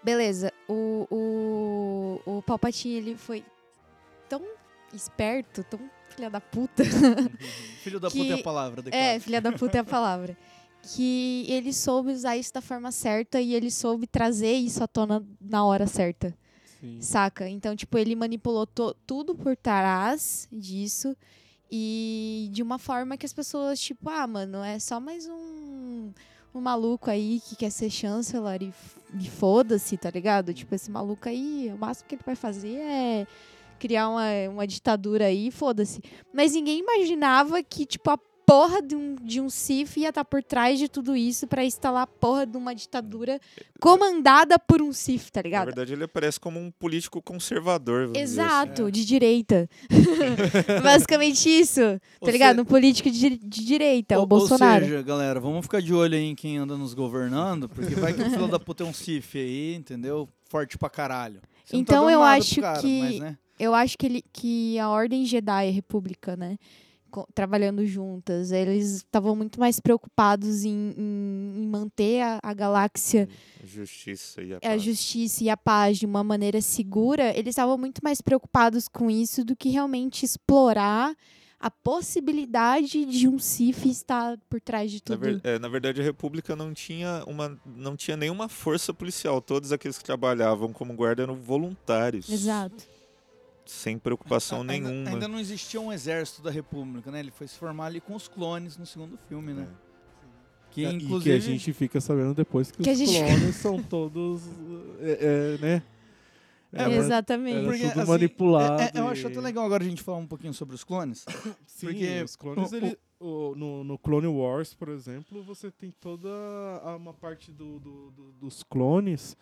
Beleza, o, o, o Palpatine, ele foi tão esperto, tão filha da puta. Filho da (laughs) que- puta é a palavra. É, adequada. filha da puta é a palavra. Que ele soube usar isso da forma certa e ele soube trazer isso à tona na hora certa. Sim. Saca? Então, tipo, ele manipulou tudo por trás disso. E de uma forma que as pessoas, tipo, ah, mano, é só mais um, um maluco aí que quer ser chanceler e, e foda-se, tá ligado? Tipo, esse maluco aí, o máximo que ele vai fazer é criar uma, uma ditadura aí, foda-se. Mas ninguém imaginava que, tipo, a porra de um, de um Sith ia estar por trás de tudo isso pra instalar a porra de uma ditadura comandada por um Sith, tá Na ligado? verdade, ele aparece como um político conservador. vamos dizer assim. Exato, de direita. (laughs) Basicamente isso, tá Ou ligado? se- Um político de, de direita, Ou- o Bolsonaro. Ou seja, galera, vamos ficar de olho aí em quem anda nos governando, porque vai que o filho da puta é um Sif aí, entendeu? Forte pra caralho. Você tá Então dando eu acho cara, que mas, né? eu acho que ele que a ordem Jedi é república, né? Trabalhando juntas. Eles estavam muito mais preocupados em, em- em manter a, a galáxia, Justiça e a a paz. justiça e a paz de uma maneira segura. Eles estavam muito mais preocupados com isso do que realmente explorar a possibilidade de um Sif estar por trás de Na, tudo. ver- é, na verdade, a República não tinha, uma, não tinha nenhuma força policial. Todos aqueles que trabalhavam como guarda eram voluntários. Exato. Sem preocupação Ainda- nenhuma. Ainda não existia um exército da República, né? Ele foi se formar ali com os clones no segundo filme, né? Que E inclusive. que a gente fica sabendo depois que, Que a os gente- clones são todos, é, é, né? É, Era- Exatamente. Era Porque, tudo assim, manipulado. é- é- eu acho e- até legal agora a gente falar um pouquinho sobre os clones. (coughs) Sim, porque os clones, o- ele- o- no, no Clone Wars, por exemplo, você tem toda a- uma parte do, do- do- dos clones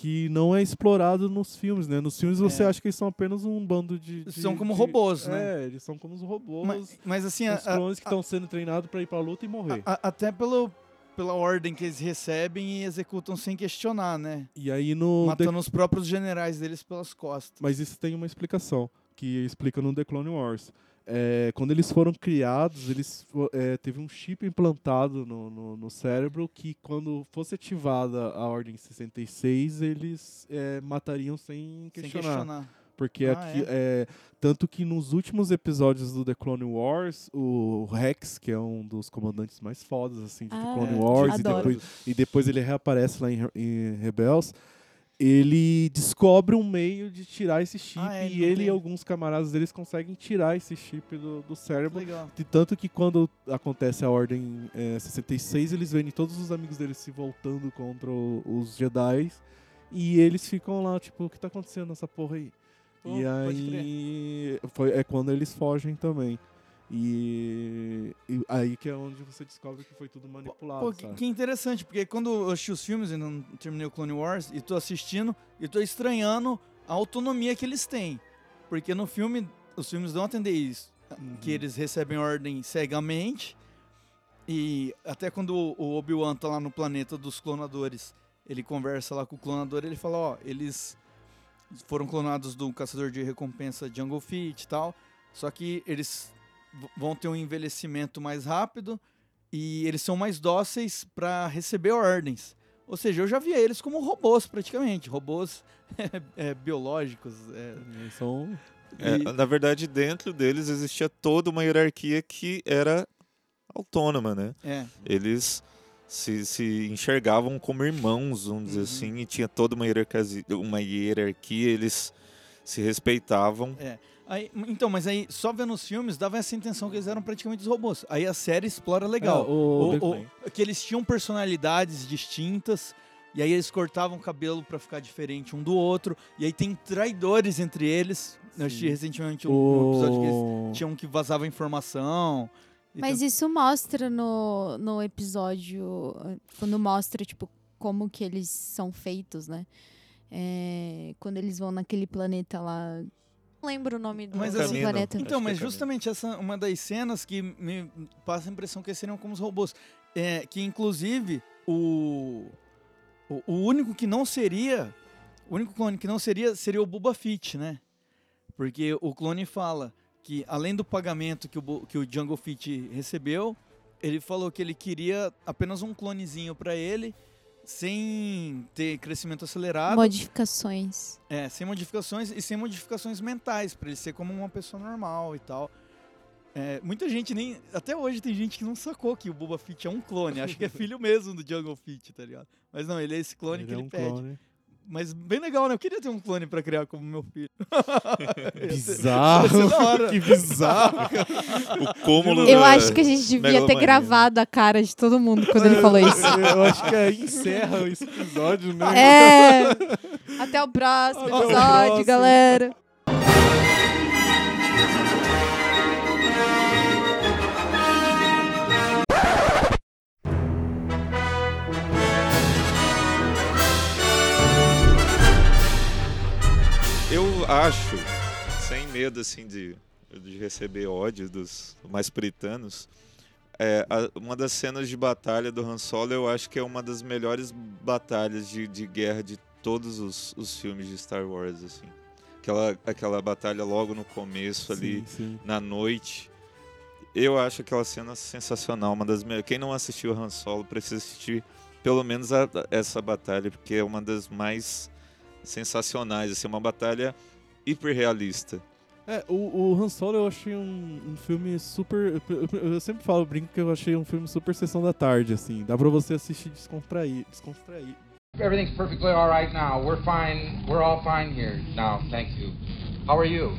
que não é explorado nos filmes, né? Nos filmes você É. acha que eles são apenas um bando de... de- São como de- robôs, né? É, eles são como os robôs. Mas, mas assim, a- os a- clones que estão sendo treinados pra ir pra luta e morrer. a- até pelo, pela ordem que eles recebem e executam sem questionar, né? E aí no... The- Matando os próprios generais deles pelas costas. Mas isso tem uma explicação, que explica no The Clone Wars. É, quando eles foram criados, eles é, teve um chip implantado no, no, no cérebro que quando fosse ativada a Ordem 66, eles é, matariam sem Sem questionar. questionar. Porque Ah, aqui, é? é, tanto que nos últimos episódios do The Clone Wars, o Rex, que é um dos comandantes mais fodas assim, de Ah, The Clone Wars, e depois, e depois ele reaparece lá em, em Rebels, ele descobre um meio de tirar esse chip Ah, é, e ele tem. e alguns camaradas deles conseguem tirar esse chip do, do cérebro. Legal. De tanto que quando acontece a Ordem é, 66, eles veem todos os amigos deles se voltando contra o- os Jedi. E eles ficam lá, tipo, o que tá acontecendo nessa porra aí? Pô, e aí foi, é quando eles fogem também. E, e aí que é onde você descobre que foi tudo manipulado. Pô, que, que interessante, porque quando eu assisti os filmes, ainda não terminei o Clone Wars, e tô assistindo, e tô estranhando a autonomia que eles têm. Porque no filme, os filmes dão a entender isso. Uhum. Que eles recebem ordem cegamente. E até quando o Obi-Wan tá lá no planeta dos clonadores, ele conversa lá com o clonador, ele fala, ó, eles foram clonados do caçador de recompensa Jungle Feet e tal. Só que eles vão ter um envelhecimento mais rápido e eles são mais dóceis para receber ordens. Ou seja, eu já via eles como robôs praticamente, robôs (laughs) é, biológicos. é. São É, E- na verdade, dentro deles existia toda uma hierarquia que era autônoma, né? É. Eles se, se enxergavam como irmãos, vamos dizer Uhum. assim, e tinha toda uma hierarquia, uma hierarquia eles se respeitavam. É. Aí, então, mas aí, só vendo os filmes, dava essa intenção que eles eram praticamente os robôs. Aí a série explora legal. É, o- O- o- que eles tinham personalidades distintas, e aí eles cortavam o cabelo pra ficar diferente um do outro, e aí tem traidores entre eles. Eu assisti Sim. recentemente um, um episódio que eles tinham que vazava informação. Mas tem- isso mostra no, no episódio, quando mostra, tipo, como que eles são feitos, né? É, quando eles vão naquele planeta lá. Lembro o nome do, Mas do assim, planeta. Então, que mas é justamente essa é uma das cenas que me passa a impressão que seriam como os robôs. É, que inclusive o, o, o único que não seria. O único clone que não seria seria o Boba Fett, né? Porque o clone fala que além do pagamento que o, que o Jungle Fett recebeu, ele falou que ele queria apenas um clonezinho pra ele, sem ter crescimento acelerado. Modificações. É, sem modificações e sem modificações mentais, pra ele ser como uma pessoa normal e tal. É, muita gente nem. Até hoje tem gente que não sacou que o Boba Fett é um clone. Acho que é (laughs) filho mesmo do Jungle Fett, tá ligado? Mas não, ele é esse clone Ele que é ele um pede. clone. Mas bem legal, né? Eu queria ter um clone pra criar como meu filho. (laughs) Bizarro. que bizarro. O cúmulo Eu da acho que a gente devia ter megalomania. gravado a cara de todo mundo quando ele falou isso. Eu (laughs) acho que aí encerra esse episódio, né? É. Até o próximo Até o episódio, próximo. galera. Eu acho, sem medo assim de, de receber ódio dos mais puritanos, é, a- uma das cenas de batalha do Han Solo eu acho que é uma das melhores batalhas de, de guerra de todos os, os filmes de Star Wars, assim. Aquela, aquela batalha logo no começo ali, Sim, sim. na noite, Eu acho aquela cena sensacional, uma das me- Quem não assistiu Han Solo precisa assistir pelo menos a- essa batalha, porque é uma das mais sensacionais, assim, uma batalha hiperrealista. É, o, o Han Solo eu achei um, um filme super. eu- Eu, sempre falo, brinco que eu achei um filme super sessão da tarde, assim. Dá pra você assistir e descontrair. descontrair. Everything's perfectly all right now. We're fine. We're all fine here now. Thank you. How are you?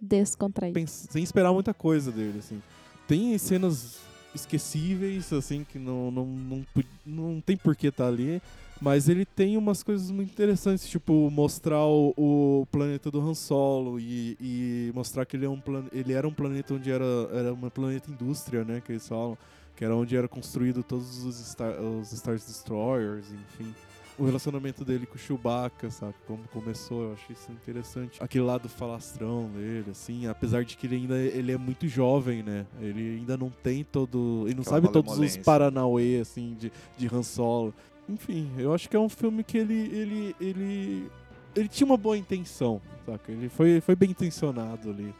Descontraído. Pens- sem esperar muita coisa dele, assim. Tem cenas esquecíveis, assim, que não, não, não, não tem por que estar ali. Mas ele tem umas coisas muito interessantes, tipo mostrar o, o planeta do Han Solo e, e mostrar que ele, é um plan, ele era um planeta onde era, era uma planeta indústria, né, que eles falam, que era onde era construído todos os Star, os Star Destroyers, enfim. O relacionamento dele com o Chewbacca, sabe? Como começou, eu achei isso interessante. Aquele lado falastrão dele, assim, apesar de que ele ainda ele é muito jovem, né? Ele ainda não tem todo. Ele não Aquela sabe todos os. Paranauê, assim, de, de Han Solo. Enfim, eu acho que é um filme que ele. ele, ele, ele tinha uma boa intenção, saca? Ele foi, foi bem intencionado ali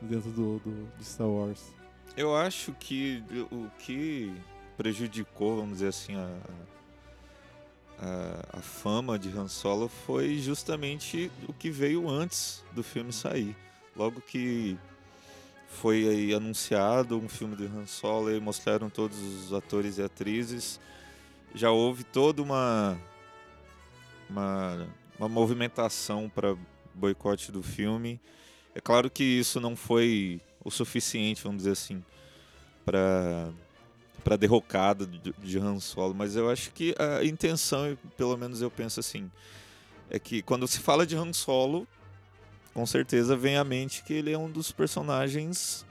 dentro do, do, de Star Wars. Eu acho que o que prejudicou, vamos dizer assim, a, a, a fama de Han Solo foi justamente o que veio antes do filme sair. Logo que foi anunciado um filme de Han Solo e mostraram todos os atores e atrizes, já houve toda uma uma, uma movimentação para boicote do filme. É claro que isso não foi o suficiente, vamos dizer assim, para para derrocada de, de Han Solo, mas eu acho que a intenção, pelo menos eu penso assim, é que quando se fala de Han Solo, com certeza vem à mente que ele é um dos personagens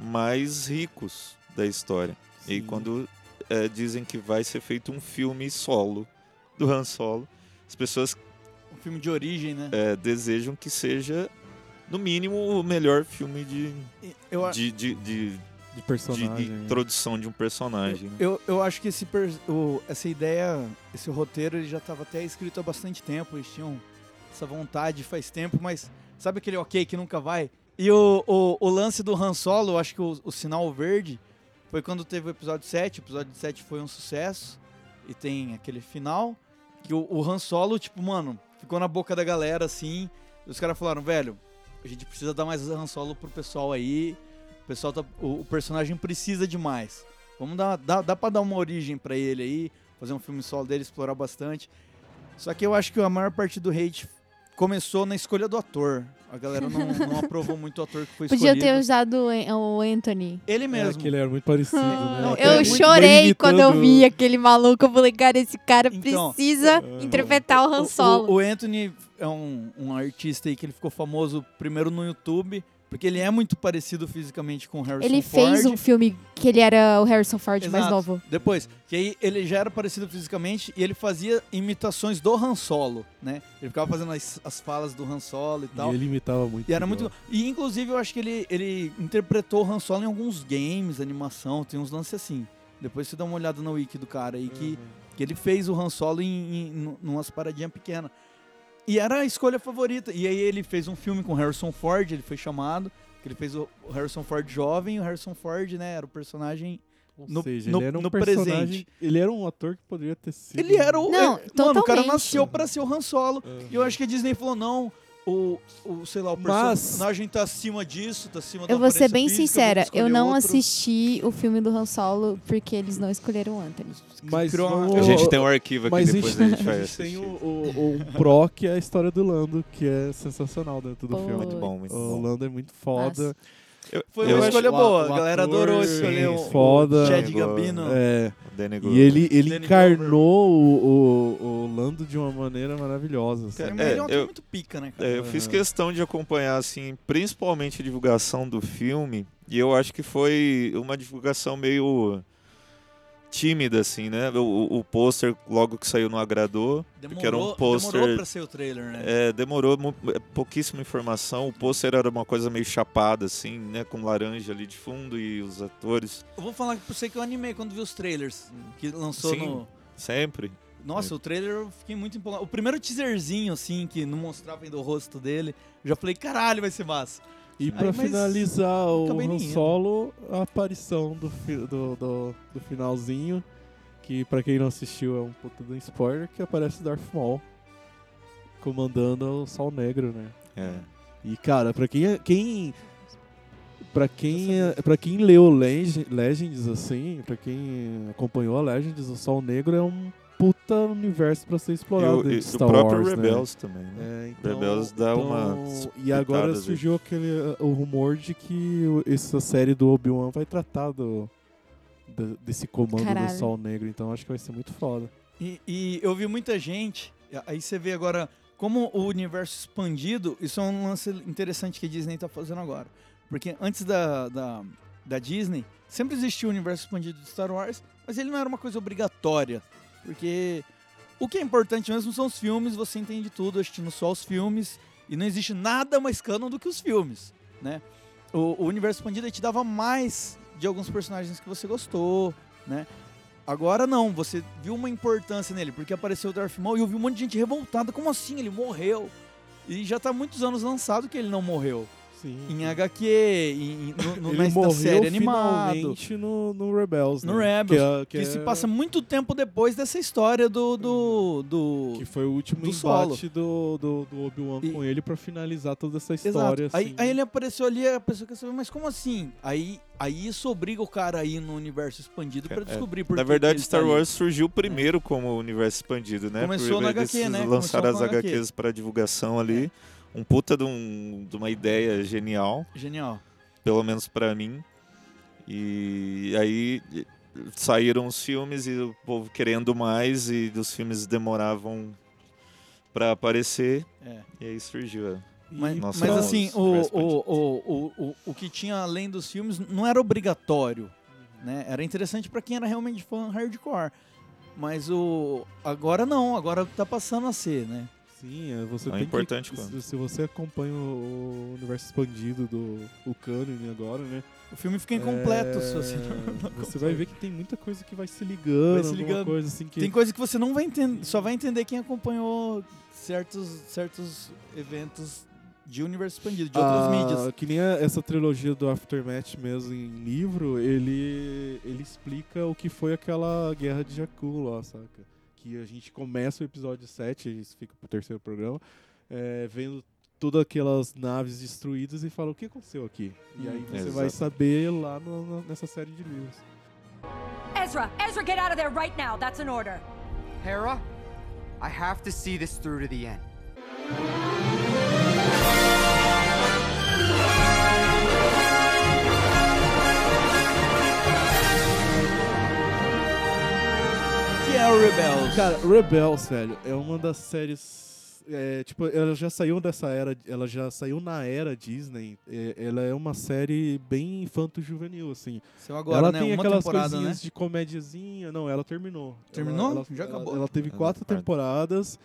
mais ricos da história. E Sim. quando eh, dizem que vai ser feito um filme solo do Han Solo, as pessoas Um filme de origem, né? eh, desejam que seja, no mínimo, o melhor filme de, Eu, de, de, de, De personagem. de né? introdução de um personagem. né? eu, eu acho que esse per- o- essa ideia, esse roteiro, ele já estava até escrito há bastante tempo. Eles tinham essa vontade faz tempo, mas sabe aquele ok que nunca vai? E o, o, o lance do Han Solo, eu acho que o, o sinal verde foi quando teve o episódio 7. O episódio 7 foi um sucesso. E tem aquele final. Que o, o Han Solo, tipo, mano, ficou na boca da galera assim. Os caras falaram, velho, a gente precisa dar mais Han Solo pro pessoal aí. O pessoal tá, o, o personagem precisa de mais. Vamos dar, dá, dá pra dar uma origem pra ele aí, fazer um filme solo dele, explorar bastante. Só que eu acho que a maior parte do hate começou na escolha do ator. A galera não, não (laughs) aprovou muito o ator que foi Podia escolhido. ter usado o An- o Anthony. Ele É, mesmo. que ele era muito parecido, né? Não, Até Eu muito chorei quando eu vi aquele maluco. Eu falei, cara, esse cara Então, precisa interpretar o Han Solo. O, o Anthony é um, um artista aí que ele ficou famoso primeiro no YouTube, porque ele é muito parecido fisicamente com o Harrison Ele Ford. fez um filme que ele era o Harrison Ford mais Exato. novo. Depois, que aí ele já era parecido fisicamente e ele fazia imitações do Han Solo, né? Ele ficava fazendo as, as falas do Han Solo e tal. E ele imitava muito. E era muito. E inclusive eu acho que ele, ele interpretou o Han Solo em alguns games, animação, tem uns lances assim. Depois você dá uma olhada na wiki do cara aí que, que ele fez o Han Solo em, em, em umas paradinhas pequenas. E era a escolha favorita. E aí ele fez um filme com o Harrison Ford, ele foi chamado. Que ele fez o Harrison Ford jovem, e o Harrison Ford, né, era o personagem Ou no, seja, no, ele era um presente. Ele era um ator que poderia ter sido. Ele era o. Não, é- mano, o cara nasceu pra ser o Han Solo. E eu acho que a Disney falou: não, o, o sei lá, o Mas- personagem tá acima disso, tá acima da Eu vou ser bem física, sincera, eu não outro. assisti o filme do Han Solo porque eles não escolheram o Anthony. Mas vamos- A gente tem um arquivo aqui, Mas a depois gente, a gente vai a (laughs) gente tem assistir. o, o- um pro que é a história do Lando, que é sensacional dentro do Pô. filme. Muito bom, muito O bom. Lando é muito foda. Eu- Foi eu uma acho- escolha boa, a galera ator, adorou escolher o, foda. o Chad Gambino. É. Danny E ele, ele Danny encarnou o, o, o Lando de uma maneira maravilhosa. assim. Cara, É, ele é um eu- muito pica, né, cara? É, eu fiz questão de acompanhar, assim, principalmente a divulgação do filme, e eu acho que foi uma divulgação meio tímida, assim, né? O, o, pôster, logo que saiu, não agradou, porque era um demorou pôster... pra ser o trailer, né? É, demorou é, pouquíssima informação, o pôster era uma coisa meio chapada, assim, né? Com laranja ali de fundo e os atores, Eu vou falar pra você que eu animei quando vi os trailers que lançou Sim. no... sempre. Nossa, o trailer eu fiquei muito empolgado. O primeiro teaserzinho, assim, que não mostrava ainda o rosto dele, eu já falei, caralho, vai ser massa. E Aí, pra mas finalizar o Han. Solo, a aparição do, fi- do, do, do finalzinho, que pra quem não assistiu é um puta de um spoiler, que aparece Darth Maul comandando o Sol Negro, né? É. E cara, pra quem quem para quem para quem leu Leg- Legends assim, pra quem acompanhou a Legends, o Sol Negro é um puta universo pra ser E explorado o, e do Star próprio Wars, Rebels né? também, né? É, então- Rebels dá uma. então, E agora surgiu aquele uh, o rumor de que o- essa série do Obi-Wan vai tratar do, da- desse comando Caralho. do Sol Negro, então acho que vai ser muito foda. E, e eu vi muita gente, aí você vê agora como o universo expandido, isso é um lance interessante que a Disney tá fazendo agora. Porque antes da, da, da Disney, sempre existiu o universo expandido de Star Wars, mas ele não era uma coisa obrigatória. Porque o que é importante mesmo são os filmes, você entende tudo assistindo só os filmes, e não existe nada mais canon do que os filmes, né? O, o universo expandido te dava mais de alguns personagens que você gostou, né? Agora não, você viu uma importância nele, porque apareceu o Darth Maul e eu vi um monte de gente revoltada. Como assim? Ele morreu. E já tá há muitos anos lançado que ele não morreu. Sim. Em HQ, em, no, no, Ele na, série animada. no, no Rebels, No né? Rebels, é- que, se é- passa muito tempo depois dessa história do. do, do Que foi o último do solo. embate do, do, do Obi-Wan com ele pra finalizar toda essa história. Aí, assim. aí ele apareceu ali, a pessoa quer saber, mas como assim? Aí, aí isso obriga o cara a ir no universo expandido pra É, descobrir por Na que verdade, que Star tá. Wars surgiu primeiro como universo expandido, né? Começou Por na eles HQ, né? Lançaram Começou as HQ. HQs para divulgação ali. Um puta de, um- de uma ideia genial. Genial. Pelo menos pra mim. E aí saíram os filmes e o povo querendo mais e os filmes demoravam pra aparecer. É. E aí surgiu. a- Mas, Nossa, mas assim, o, o, o, o, o, o que tinha além dos filmes não era obrigatório. Né? Era interessante pra quem era realmente fã hardcore. Mas o. Agora não, agora tá passando a ser, né? Sim, é, você Tão tem importante que, quanto. se, se você acompanha o, universo expandido do o canon agora, né? O filme fica incompleto se você não- não Você vai ver que tem muita coisa que vai se ligando, Vai se ligando. coisa assim que Tem coisa que você não vai entender, só vai entender quem acompanhou certos, certos eventos de universo expandido, de outras Ah, mídias. Que nem a- essa trilogia do Aftermath mesmo em livro, ele, ele explica o que foi aquela guerra de Jakku lá, saca? Que a gente começa o episódio 7, isso fica pro terceiro programa, é, vendo todas aquelas naves destruídas e fala o que aconteceu aqui. E aí você Exato. vai saber lá no- no- nessa série de livros. Ezra, Ezra, get out of there right now. That's an order. Hera, I have to see this through to the end. É o Rebels? Cara, Rebels, velho, é uma das séries. é, tipo, ela já saiu dessa era. Ela já saiu na era Disney. é, ela é uma série bem infanto-juvenil, assim. Saiu agora, ela né? tem Uma aquelas coisinhas né? de comédiazinha. Não, ela terminou. Terminou? Ela, ela- Já ela- acabou. Ela teve Ah, quatro tá. temporadas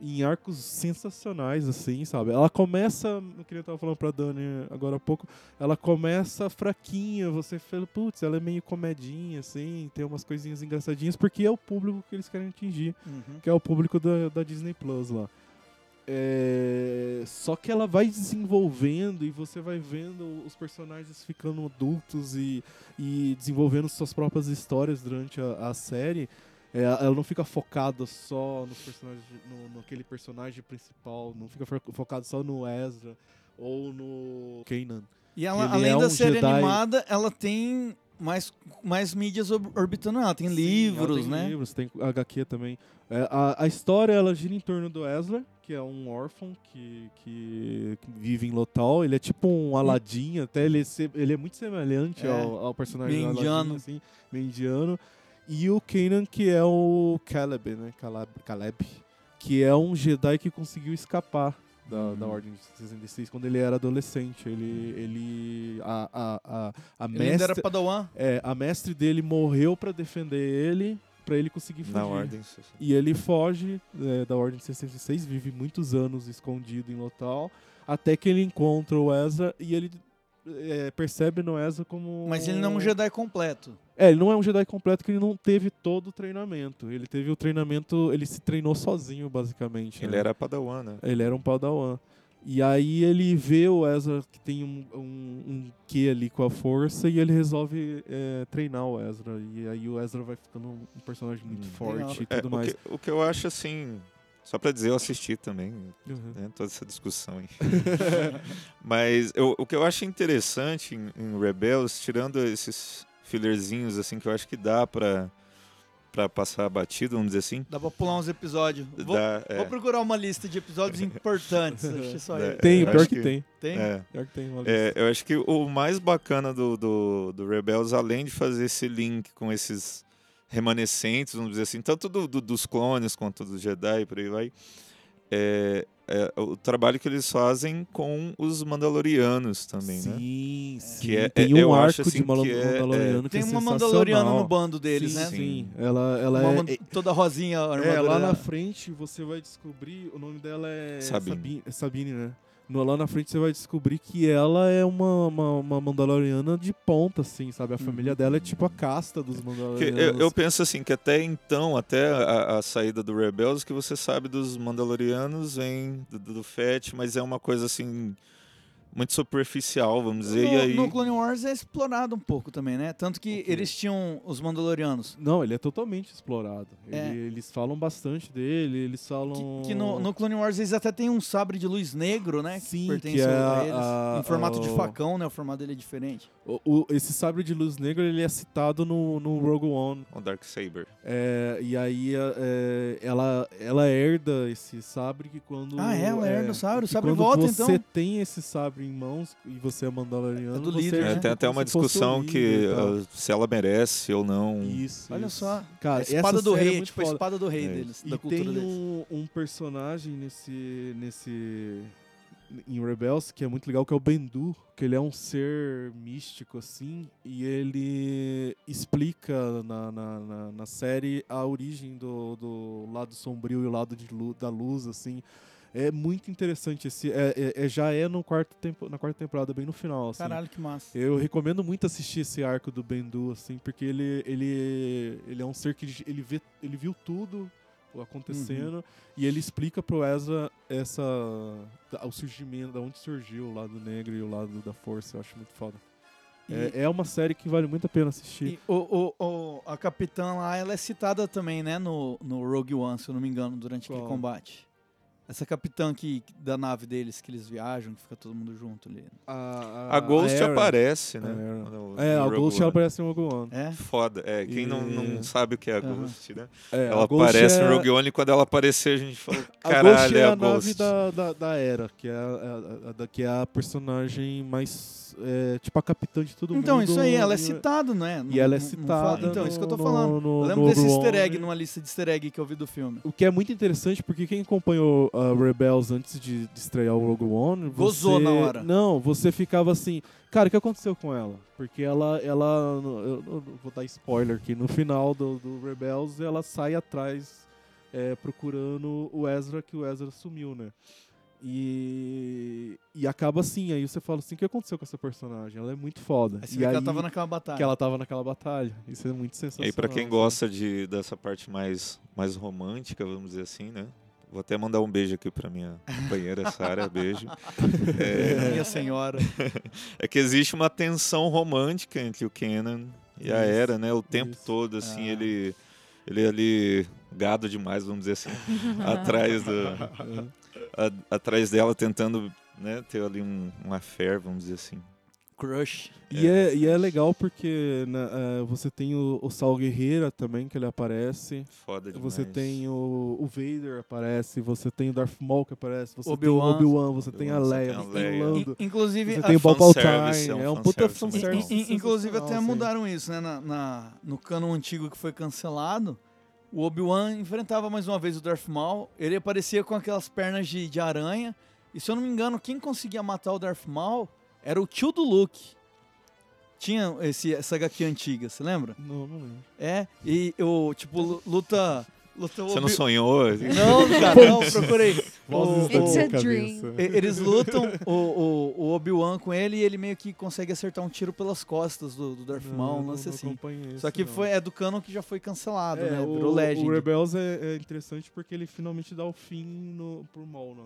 em arcos sensacionais, assim, sabe? Ela começa, que eu tava falando pra Dani agora há pouco, ela começa fraquinha, você fala, putz, ela é meio comedinha, assim, tem umas coisinhas engraçadinhas, porque é o público que eles querem atingir, Uhum. que é o público da, da Disney Plus lá. É, Só que ela vai desenvolvendo e você vai vendo os personagens ficando adultos e, e desenvolvendo suas próprias histórias durante a, a série. É, ela não fica focada só nos personagens, no, naquele personagem principal, não fica fo- focada só no Ezra ou no Kanan. E ela, Ele além é da um série Jedi- animada, ela tem mais, mais mídias orbitando ela. Tem Sim, livros, ela tem né? livros, tem HQ também. É, a, a história ela gira em torno do Ezra, que é um órfão que, que, que vive em Lotal. Ele é tipo um Aladdin, até ele, é ele é muito semelhante É, ao, ao personagem do. Aladdin, assim, meio indiano. E o Kanan, que é o Caleb, né? Caleb, Caleb, que é um Jedi que conseguiu escapar da, Uhum. da Ordem de 66 quando ele era adolescente. Ele. ele a, a, a, a Ele ainda era mestre- padawan? é, a mestre dele morreu pra defender ele, pra ele conseguir fugir. Na Ordem 66. E ele foge é, da Ordem 66, vive muitos anos escondido em Lotal, até que ele encontra o Ezra e ele é, percebe no Ezra como... Mas ele não é um Jedi completo. É, ele não é um Jedi completo que ele não teve todo o treinamento. Ele teve o treinamento, ele se treinou sozinho, basicamente. Ele né? era Padawan, né? Ele era um Padawan. E aí ele vê o Ezra que tem um, um, um quê ali com a força e ele resolve é, treinar o Ezra. E aí o Ezra vai ficando um personagem muito forte e É, tudo o, mais. que, o que eu acho assim, só pra dizer, eu assisti também, Uhum. né, toda essa discussão aí. (laughs) Mas eu- o que eu acho interessante em, em Rebels, tirando esses fillerzinhos assim que eu acho que dá pra, pra passar batido, vamos dizer assim. Dá pra pular uns episódios. Vou, Dá, é. vou procurar uma lista de episódios (laughs) importantes. Que É. Tem, eu pior acho que tem. Tem? É. Pior que tem uma É, eu acho que o mais bacana do, do, do Rebels, além de fazer esse link com esses remanescentes, vamos dizer assim, tanto do- do- dos clones quanto dos Jedi e por aí vai, é, é o trabalho que eles fazem com os Mandalorianos também, né? Sim, sim. Que é, tem é- eu um acho, arco assim, de Malo- que é- Mandaloriano que Tem é uma. Mandaloriana no bando deles, sim, né? Sim, ela, ela Uma é, toda rosinha, a É, armadura lá na frente você vai descobrir, o nome dela é Sabine. Sabine, é Sabine né? No, lá na frente você vai descobrir que ela é uma, uma, uma Mandaloriana de ponta, assim, sabe? A família dela é tipo a casta dos Que Mandalorianos. eu, eu penso assim, que até então, até a, a saída do Rebels, que você sabe dos Mandalorianos, vem do, do Fett, mas é uma coisa assim, muito superficial, vamos dizer, no, e aí... no Clone Wars é explorado um pouco também, né? Tanto que eles tinham os Mandalorianos. Não, ele é totalmente explorado. É. Ele- eles falam bastante dele, eles falam... Que no, no Clone Wars eles até tem um sabre de luz negro, né? Sim, que pertence que é a a- eles. a- em formato de o- facão, né? O formato dele é diferente. O, o- esse sabre de luz negra ele é citado no, no Rogue One. O Dark Saber. É, e aí é, ela, ela herda esse sabre que quando. Ah, é? Ela herda o sabre? O que sabre volta, você então? tem esse sabre em mãos e você é mandaloriano. É do líder, é É, né? tem até uma discussão líder que uh, se ela merece ou não. Isso. Olha isso. só. Cara, a espada do é rei, muito tipo a foda. espada do rei É. deles, E da cultura tem deles. um, um personagem nesse, nesse em Rebels que é muito legal, que é o Bendu, que ele é um ser místico assim, e ele explica na, na, na, na série a origem do, do lado sombrio e o lado de da luz assim. É muito interessante esse é, é- é- já é no quarto tempo, na quarta temporada bem no final assim. Caralho, que massa. Eu recomendo muito assistir esse arco do Bendu, assim, porque ele, ele, ele é um ser que ele, vê, ele viu tudo acontecendo e ele explica pro Ezra essa, o surgimento, da onde surgiu o lado negro e o lado da força. Eu acho muito foda. É, é uma série que vale muito a pena assistir. O, o, o- a capitã lá, ela é citada também, né, no, no Rogue One, se eu não me engano, durante aquele Qual? combate. Essa capitã que, da nave deles, que eles viajam, que fica todo mundo junto ali. A Ghost Aaron. aparece, né? A Aaron. no- É, no a Ghost One. ela aparece no Rogue One. É? Foda. É, quem não, não E- sabe o que é a. Ghost, né? É, ela a Ghost aparece é- no Rogue One e quando ela aparecer a gente fala, A caralho, Ghost é é a, a nave Ghost. da, da, da Era, que é a, a- a- da- que é a personagem mais. É, tipo a capitã de todo Então, mundo. isso aí, ela é citada, não é? E ela é não citada Então, isso que eu tô no- falando. no- eu lembro no desse easter egg numa lista de easter egg que eu vi do filme. O que é muito interessante, porque quem acompanhou a Rebels antes de, de estrear o Rogue One... Gozou você- na hora. Não, você ficava assim... Cara, o que aconteceu com ela? Porque ela... ela eu, eu vou dar spoiler aqui. No final do, do Rebels, ela sai atrás é, procurando o Ezra, que o Ezra sumiu, né? E, e acaba assim, aí você fala assim, o que aconteceu com essa personagem? Ela é muito foda. Aí você e vê que aí, ela tava naquela batalha. Que ela tava naquela batalha. Isso é muito E sensacional. aí, pra quem assim. gosta de, dessa parte mais, mais romântica, vamos dizer assim, né? Vou até mandar um beijo aqui pra minha companheira (laughs) Sara, beijo. (laughs) Minha senhora. (laughs) É que existe uma tensão romântica entre o Kenan e a Isso, Era, né? O tempo isso. todo, assim, Ah. ele, ele é ali gado demais, vamos dizer assim, atrás do, a- atrás dela, tentando né, ter ali um, um affair, vamos dizer assim. Crush. E é, e é legal porque né, eh, você tem o, o Sal Guerreira também, que ele aparece. Foda demais. Você tem o, o Vader aparece, você tem o Darth Maul que aparece, você Obi-Wan. tem o Obi-Wan, você tem a Leia, tem a você tem Leia. o Lando. In- inclusive, você a- tem o Bob Palpatine, é é um um puta fanservice In- fanservice. in- inclusive até mudaram isso, né? Na, na- no cano antigo que foi cancelado, o Obi-Wan enfrentava mais uma vez o Darth Maul. Ele aparecia com aquelas pernas de, de aranha. E se eu não me engano, quem conseguia matar o Darth Maul era o tio do Luke. Tinha esse, essa HQ antiga, você lembra? Não, não lembro. É, e o tipo, lu- luta lutam Você não sonhou? Não, (laughs) cara, não, procurei. O- It's a dream. Eles lutam o, o, o Obi-Wan com ele e ele meio que consegue acertar um tiro pelas costas do, do Darth Maul, não, sei assim. Só que não. foi, é do canon que já foi cancelado, É, né? o, Virou Legend. o Rebels é, é interessante porque ele finalmente dá o fim no, pro Maul, né?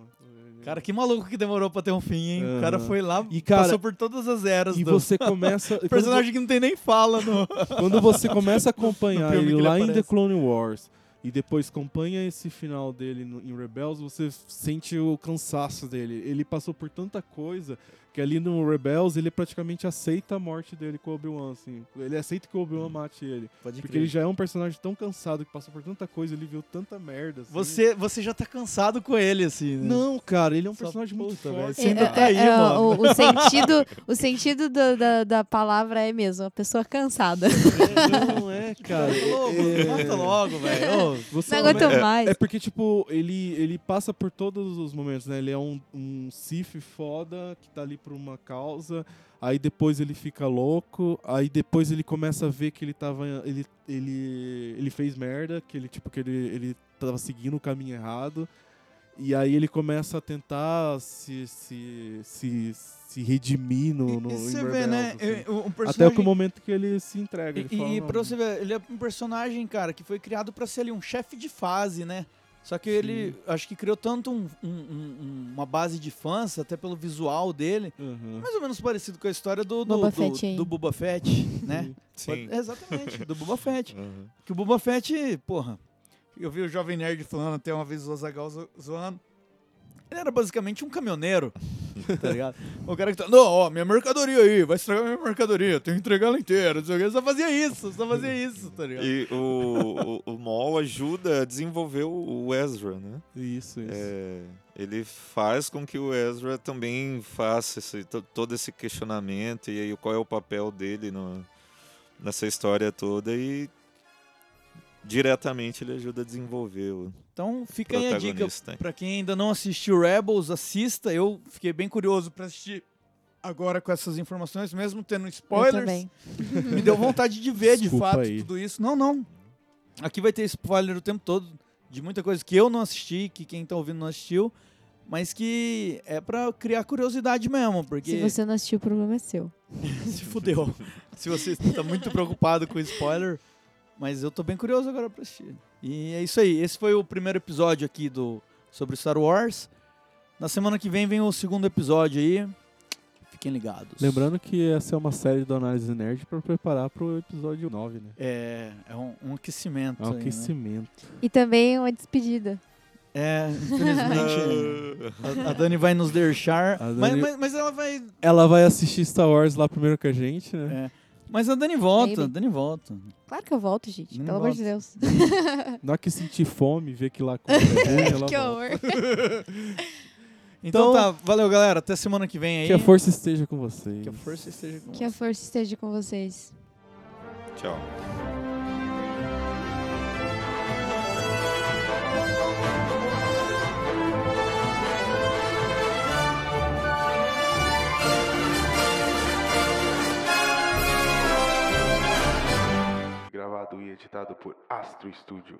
Cara, que maluco que demorou pra ter um fim, hein? O cara foi lá E, cara, passou por todas as eras. E do... você começa. (laughs) personagem que não tem nem fala no... Quando você começa a (laughs) acompanhar ele ele lá em The aparece. Clone Wars e depois acompanha esse final dele no- em Rebels, você sente o cansaço dele. Ele passou por tanta coisa que ali no Rebels ele praticamente aceita a morte dele com o Obi-Wan, assim. Ele aceita que o Obi-Wan mate ele. Pode Porque crer. ele já é um personagem tão cansado que passou por tanta coisa, ele viu tanta merda. assim. Você, você já tá cansado com ele, assim, né? Não, cara, ele é um Só personagem muito puta, velho, forte. você ainda É, tá aí, é, é, mano. o, o sentido, o sentido do- da, da palavra é mesmo, a pessoa cansada. É, não é, (laughs) cara. Ô, É- Mata logo, velho. Não aguento é, mais. É porque, tipo, ele, ele passa por todos os momentos, né? Ele é um, um Sif foda que tá ali por uma causa. Aí depois ele fica louco. Aí depois ele começa a ver que ele tava. Ele, ele, ele fez merda, que ele, tipo, que ele, ele tava seguindo o caminho errado. E aí ele começa a tentar se, se, se, se redimir no, no E você vê, né? assim. o- um Até personagem... o momento que ele se entrega. Ele E, fala, e "Não, pra você ver, ele é um personagem, cara, que foi criado pra ser ali um chefe de fase, né? Só que ele, acho que criou tanto um- um- um- uma base de fãs, até pelo visual dele, Uhum. mais ou menos parecido com a história do, do, Boba do, Fett do Boba Fett, (laughs) né? Sim. É, Exatamente, do Boba Fett. (laughs) Uhum. Que o Boba Fett, porra, eu vi o Jovem Nerd falando até uma vez o Azagal zoando. Ele era basicamente um caminhoneiro, (laughs) tá ligado? O cara que tá, não, ó, minha mercadoria aí, vai estragar minha mercadoria, tenho que entregar ela inteira, não sei o quê. Só fazia isso, só fazia isso, tá ligado? E o, o, o Maul ajuda a desenvolver o Ezra, né? Isso, isso. É, ele faz com que o Ezra também faça esse, to- todo esse questionamento e aí qual é o papel dele no- nessa história toda e diretamente ele ajuda a desenvolver o Então fica aí a dica pra quem ainda não assistiu Rebels, assista. Eu fiquei bem curioso pra assistir agora com essas informações, mesmo tendo spoilers. (laughs) Me deu vontade de ver Desculpa de fato aí. tudo isso. Não, não. Aqui vai ter spoiler o tempo todo de muita coisa que eu não assisti, que quem tá ouvindo não assistiu, mas que é pra criar curiosidade mesmo, porque Se você não assistiu, o problema é seu. (laughs) se fudeu. Se você tá muito preocupado com spoiler, mas eu tô bem curioso agora pra assistir. E é isso aí. Esse foi o primeiro episódio aqui do sobre Star Wars. Na semana que vem vem o segundo episódio aí. Fiquem ligados. Lembrando que essa é uma série do Análise Nerd para preparar pro episódio 9, né? É, é um, um aquecimento. É um aí, né? aquecimento. E também uma despedida. É, infelizmente (laughs) a, a Dani vai nos deixar. A Mas, Dani- mas, mas ela vai. Ela vai assistir Star Wars lá primeiro que a gente, né? é. Mas a Dani volta, Maybe. a Dani volta. Claro que eu volto, gente. Não pelo amor de. Deus. (laughs) Na hora que sentir fome, ver que lá é (laughs) que horror. (laughs) Então, Então- tá, valeu galera, até semana que vem aí. Que a força esteja com vocês. Que a força esteja com que a força esteja com vocês. Tchau. Gravado e editado por Astro Studio.